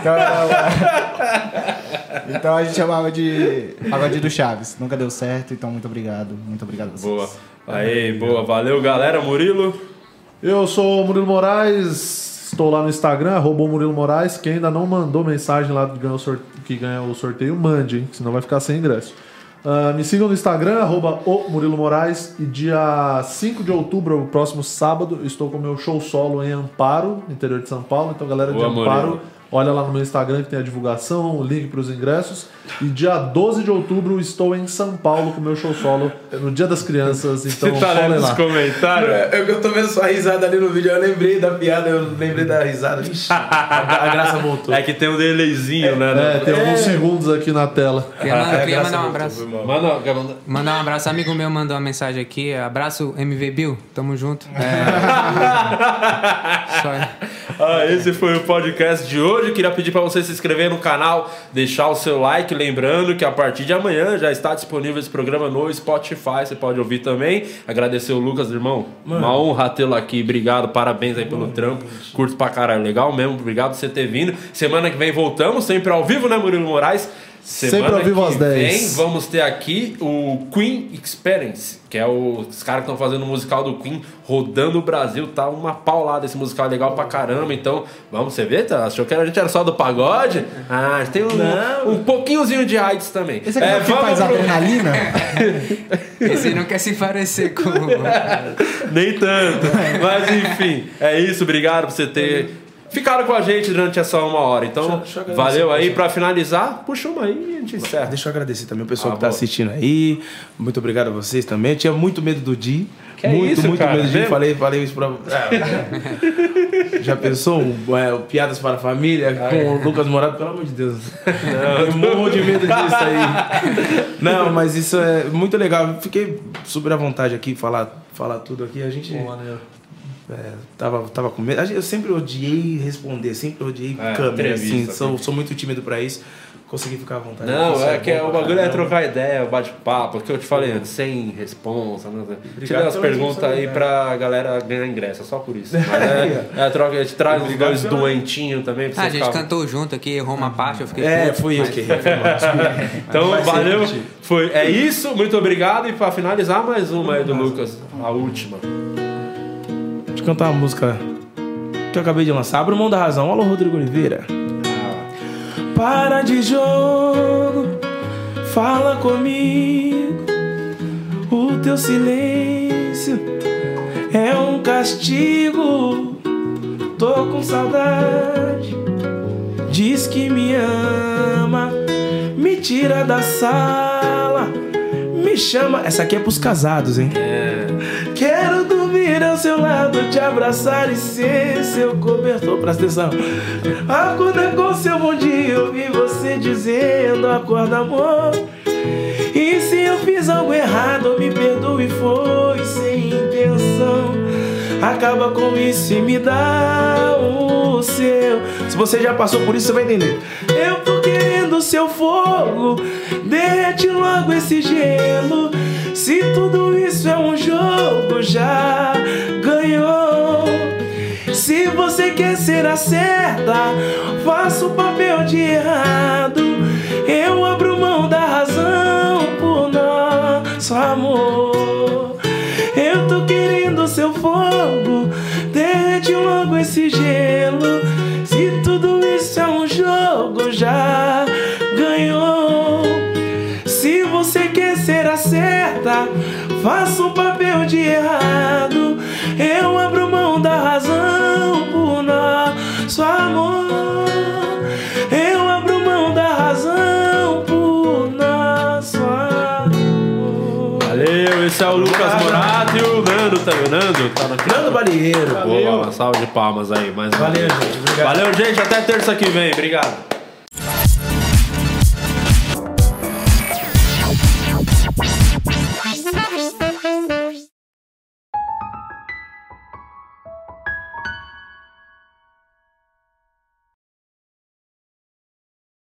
S5: então, Então a gente chamava de Pagode do Chaves. Nunca deu certo, então muito obrigado. Muito obrigado a vocês.
S1: Boa. Aí, boa. Valeu, galera. Murilo.
S6: Eu sou o Murilo Moraes, estou lá no Instagram, arroba o Murilo Moraes. Quem ainda não mandou mensagem lá que ganha o sorteio, que ganha o sorteio mande, hein? Senão vai ficar sem ingresso. Ah, me sigam no Instagram, arroba o Murilo Moraes. E dia 5 de outubro, próximo sábado, estou com o meu show solo em Amparo, interior de São Paulo. Então, galera de
S1: Boa,
S6: Amparo,
S1: Murilo.
S6: Olha lá no meu Instagram que tem a divulgação, o link para os ingressos. E dia 12 de outubro, estou em São Paulo com o meu show solo, no Dia das Crianças. Então,
S1: Você tá lendo
S6: colhem
S1: os
S6: lá.
S1: comentários?
S4: É, Eu, eu tô vendo sua risada ali no vídeo, eu lembrei da piada, eu lembrei da risada. Ixi, a, a graça voltou.
S1: É que tem um delayzinho, né?
S6: É, tem alguns segundos aqui na tela.
S3: Queria, mandar-
S4: a
S3: queria mandar um abraço.
S1: Manda, quer mandar?
S3: Mandar um abraço. Amigo meu mandou uma mensagem aqui. Abraço MV Bill. Tamo junto. É... Só-
S1: Ah, esse foi o podcast de hoje. Queria pedir para você se inscrever no canal, deixar o seu like. Lembrando que a partir de amanhã já está disponível esse programa no Spotify. Você pode ouvir também. Agradecer o Lucas, irmão. Uma honra tê-lo aqui. Obrigado, parabéns aí pelo trampo. Curto pra caralho. Legal mesmo. Obrigado por você ter vindo. Semana que vem voltamos, sempre ao vivo, né, Murilo Moraes?
S6: Sempre ao vivo às 10.
S1: Vem, vamos ter aqui o Queen Experience, que é o- os caras que estão fazendo o musical do Queen rodando o Brasil. Tá uma paulada esse musical legal pra caramba. Então, vamos, você vê? Tá? Achou que a gente era só do pagode? Ah, tem um, um pouquinhozinho de AIDS também.
S5: Esse aqui é, o que
S1: vamos
S5: faz
S1: pro-
S5: adrenalina?
S3: Esse não quer se parecer com.
S1: Nem tanto. Mas enfim, é isso. Obrigado por você ter ficado com a gente durante essa uma hora. Então,
S4: Deixa- deixa
S1: valeu aí.
S4: poxa.
S1: Pra finalizar, puxa uma aí e a gente encerra.
S4: Deixa eu agradecer também o pessoal
S1: Ah,
S4: que tá
S1: boa.
S4: assistindo aí. Muito obrigado a vocês também. Eu tinha muito medo do Di.
S1: Que é
S4: muito,
S1: isso,
S4: muito
S1: cara?
S4: medo do Di. Falei, falei isso pra. É. Já pensou? é, Piadas para a Família com o Lucas Morato? Pelo amor de Deus. Eu morro de medo disso aí. Não, mas isso é muito legal. Fiquei super à vontade aqui, falar, falar tudo aqui. A gente. É, tava, tava com medo. Eu sempre odiei responder, sempre odiei
S1: É,
S4: câmera, assim. Sou, sou muito tímido pra isso. Consegui ficar à vontade.
S1: Não,
S4: Isso
S1: é que é, o bagulho é trocar ideia, o bate-papo, que eu te falei antes, sem responsa. Né? Tirei as perguntas aí
S4: disponibilidade.
S1: pra galera ganhar ingresso, é só por isso. Mas é, é a troca, a gente traz os doentinhos também pra
S3: Ah, a gente
S1: ficar...
S3: cantou junto aqui, errou uma parte, eu fiquei.
S4: É,
S3: puto,
S4: fui eu que errei.
S1: Então, valeu. Foi, é isso, muito obrigado. E pra finalizar, mais uma aí do Lucas, a última.
S4: Cantar uma música que eu acabei de lançar. Abra mão da razão. Alô, Rodrigo Oliveira. Para de jogo, fala comigo. O teu silêncio é um castigo. Tô com saudade. Diz que me ama, me tira da sala, me chama. Essa aqui é pros casados, hein? Quero dormir ao seu lado, te abraçar e ser seu cobertor. Presta atenção. Acorda com seu bom dia, eu vi você dizendo: Acorda, amor. E se eu fiz algo errado, me perdoe, foi sem intenção. Acaba com isso e me dá o seu. Se você já passou por isso, você vai entender. Eu querendo seu fogo, derrete logo esse gelo. Se tudo isso é um jogo, já ganhou. Se você quer ser a certa, faça o papel de errado. Eu abro mão da razão por nosso amor. Eu tô querendo seu fogo, derrete logo esse gelo. Se tudo isso é um jogo, já certa, faça um papel de errado. Eu abro mão da razão por nosso amor. Eu abro mão da razão por nosso amor.
S1: Valeu, esse é o Lucas Morato e o Nando também. Nando, tá na
S4: Nando Balieiro.
S1: Boa, uma salva de palmas aí. Mais
S4: Valeu, gente. Obrigado.
S1: Valeu, gente. Até terça que vem. Obrigado.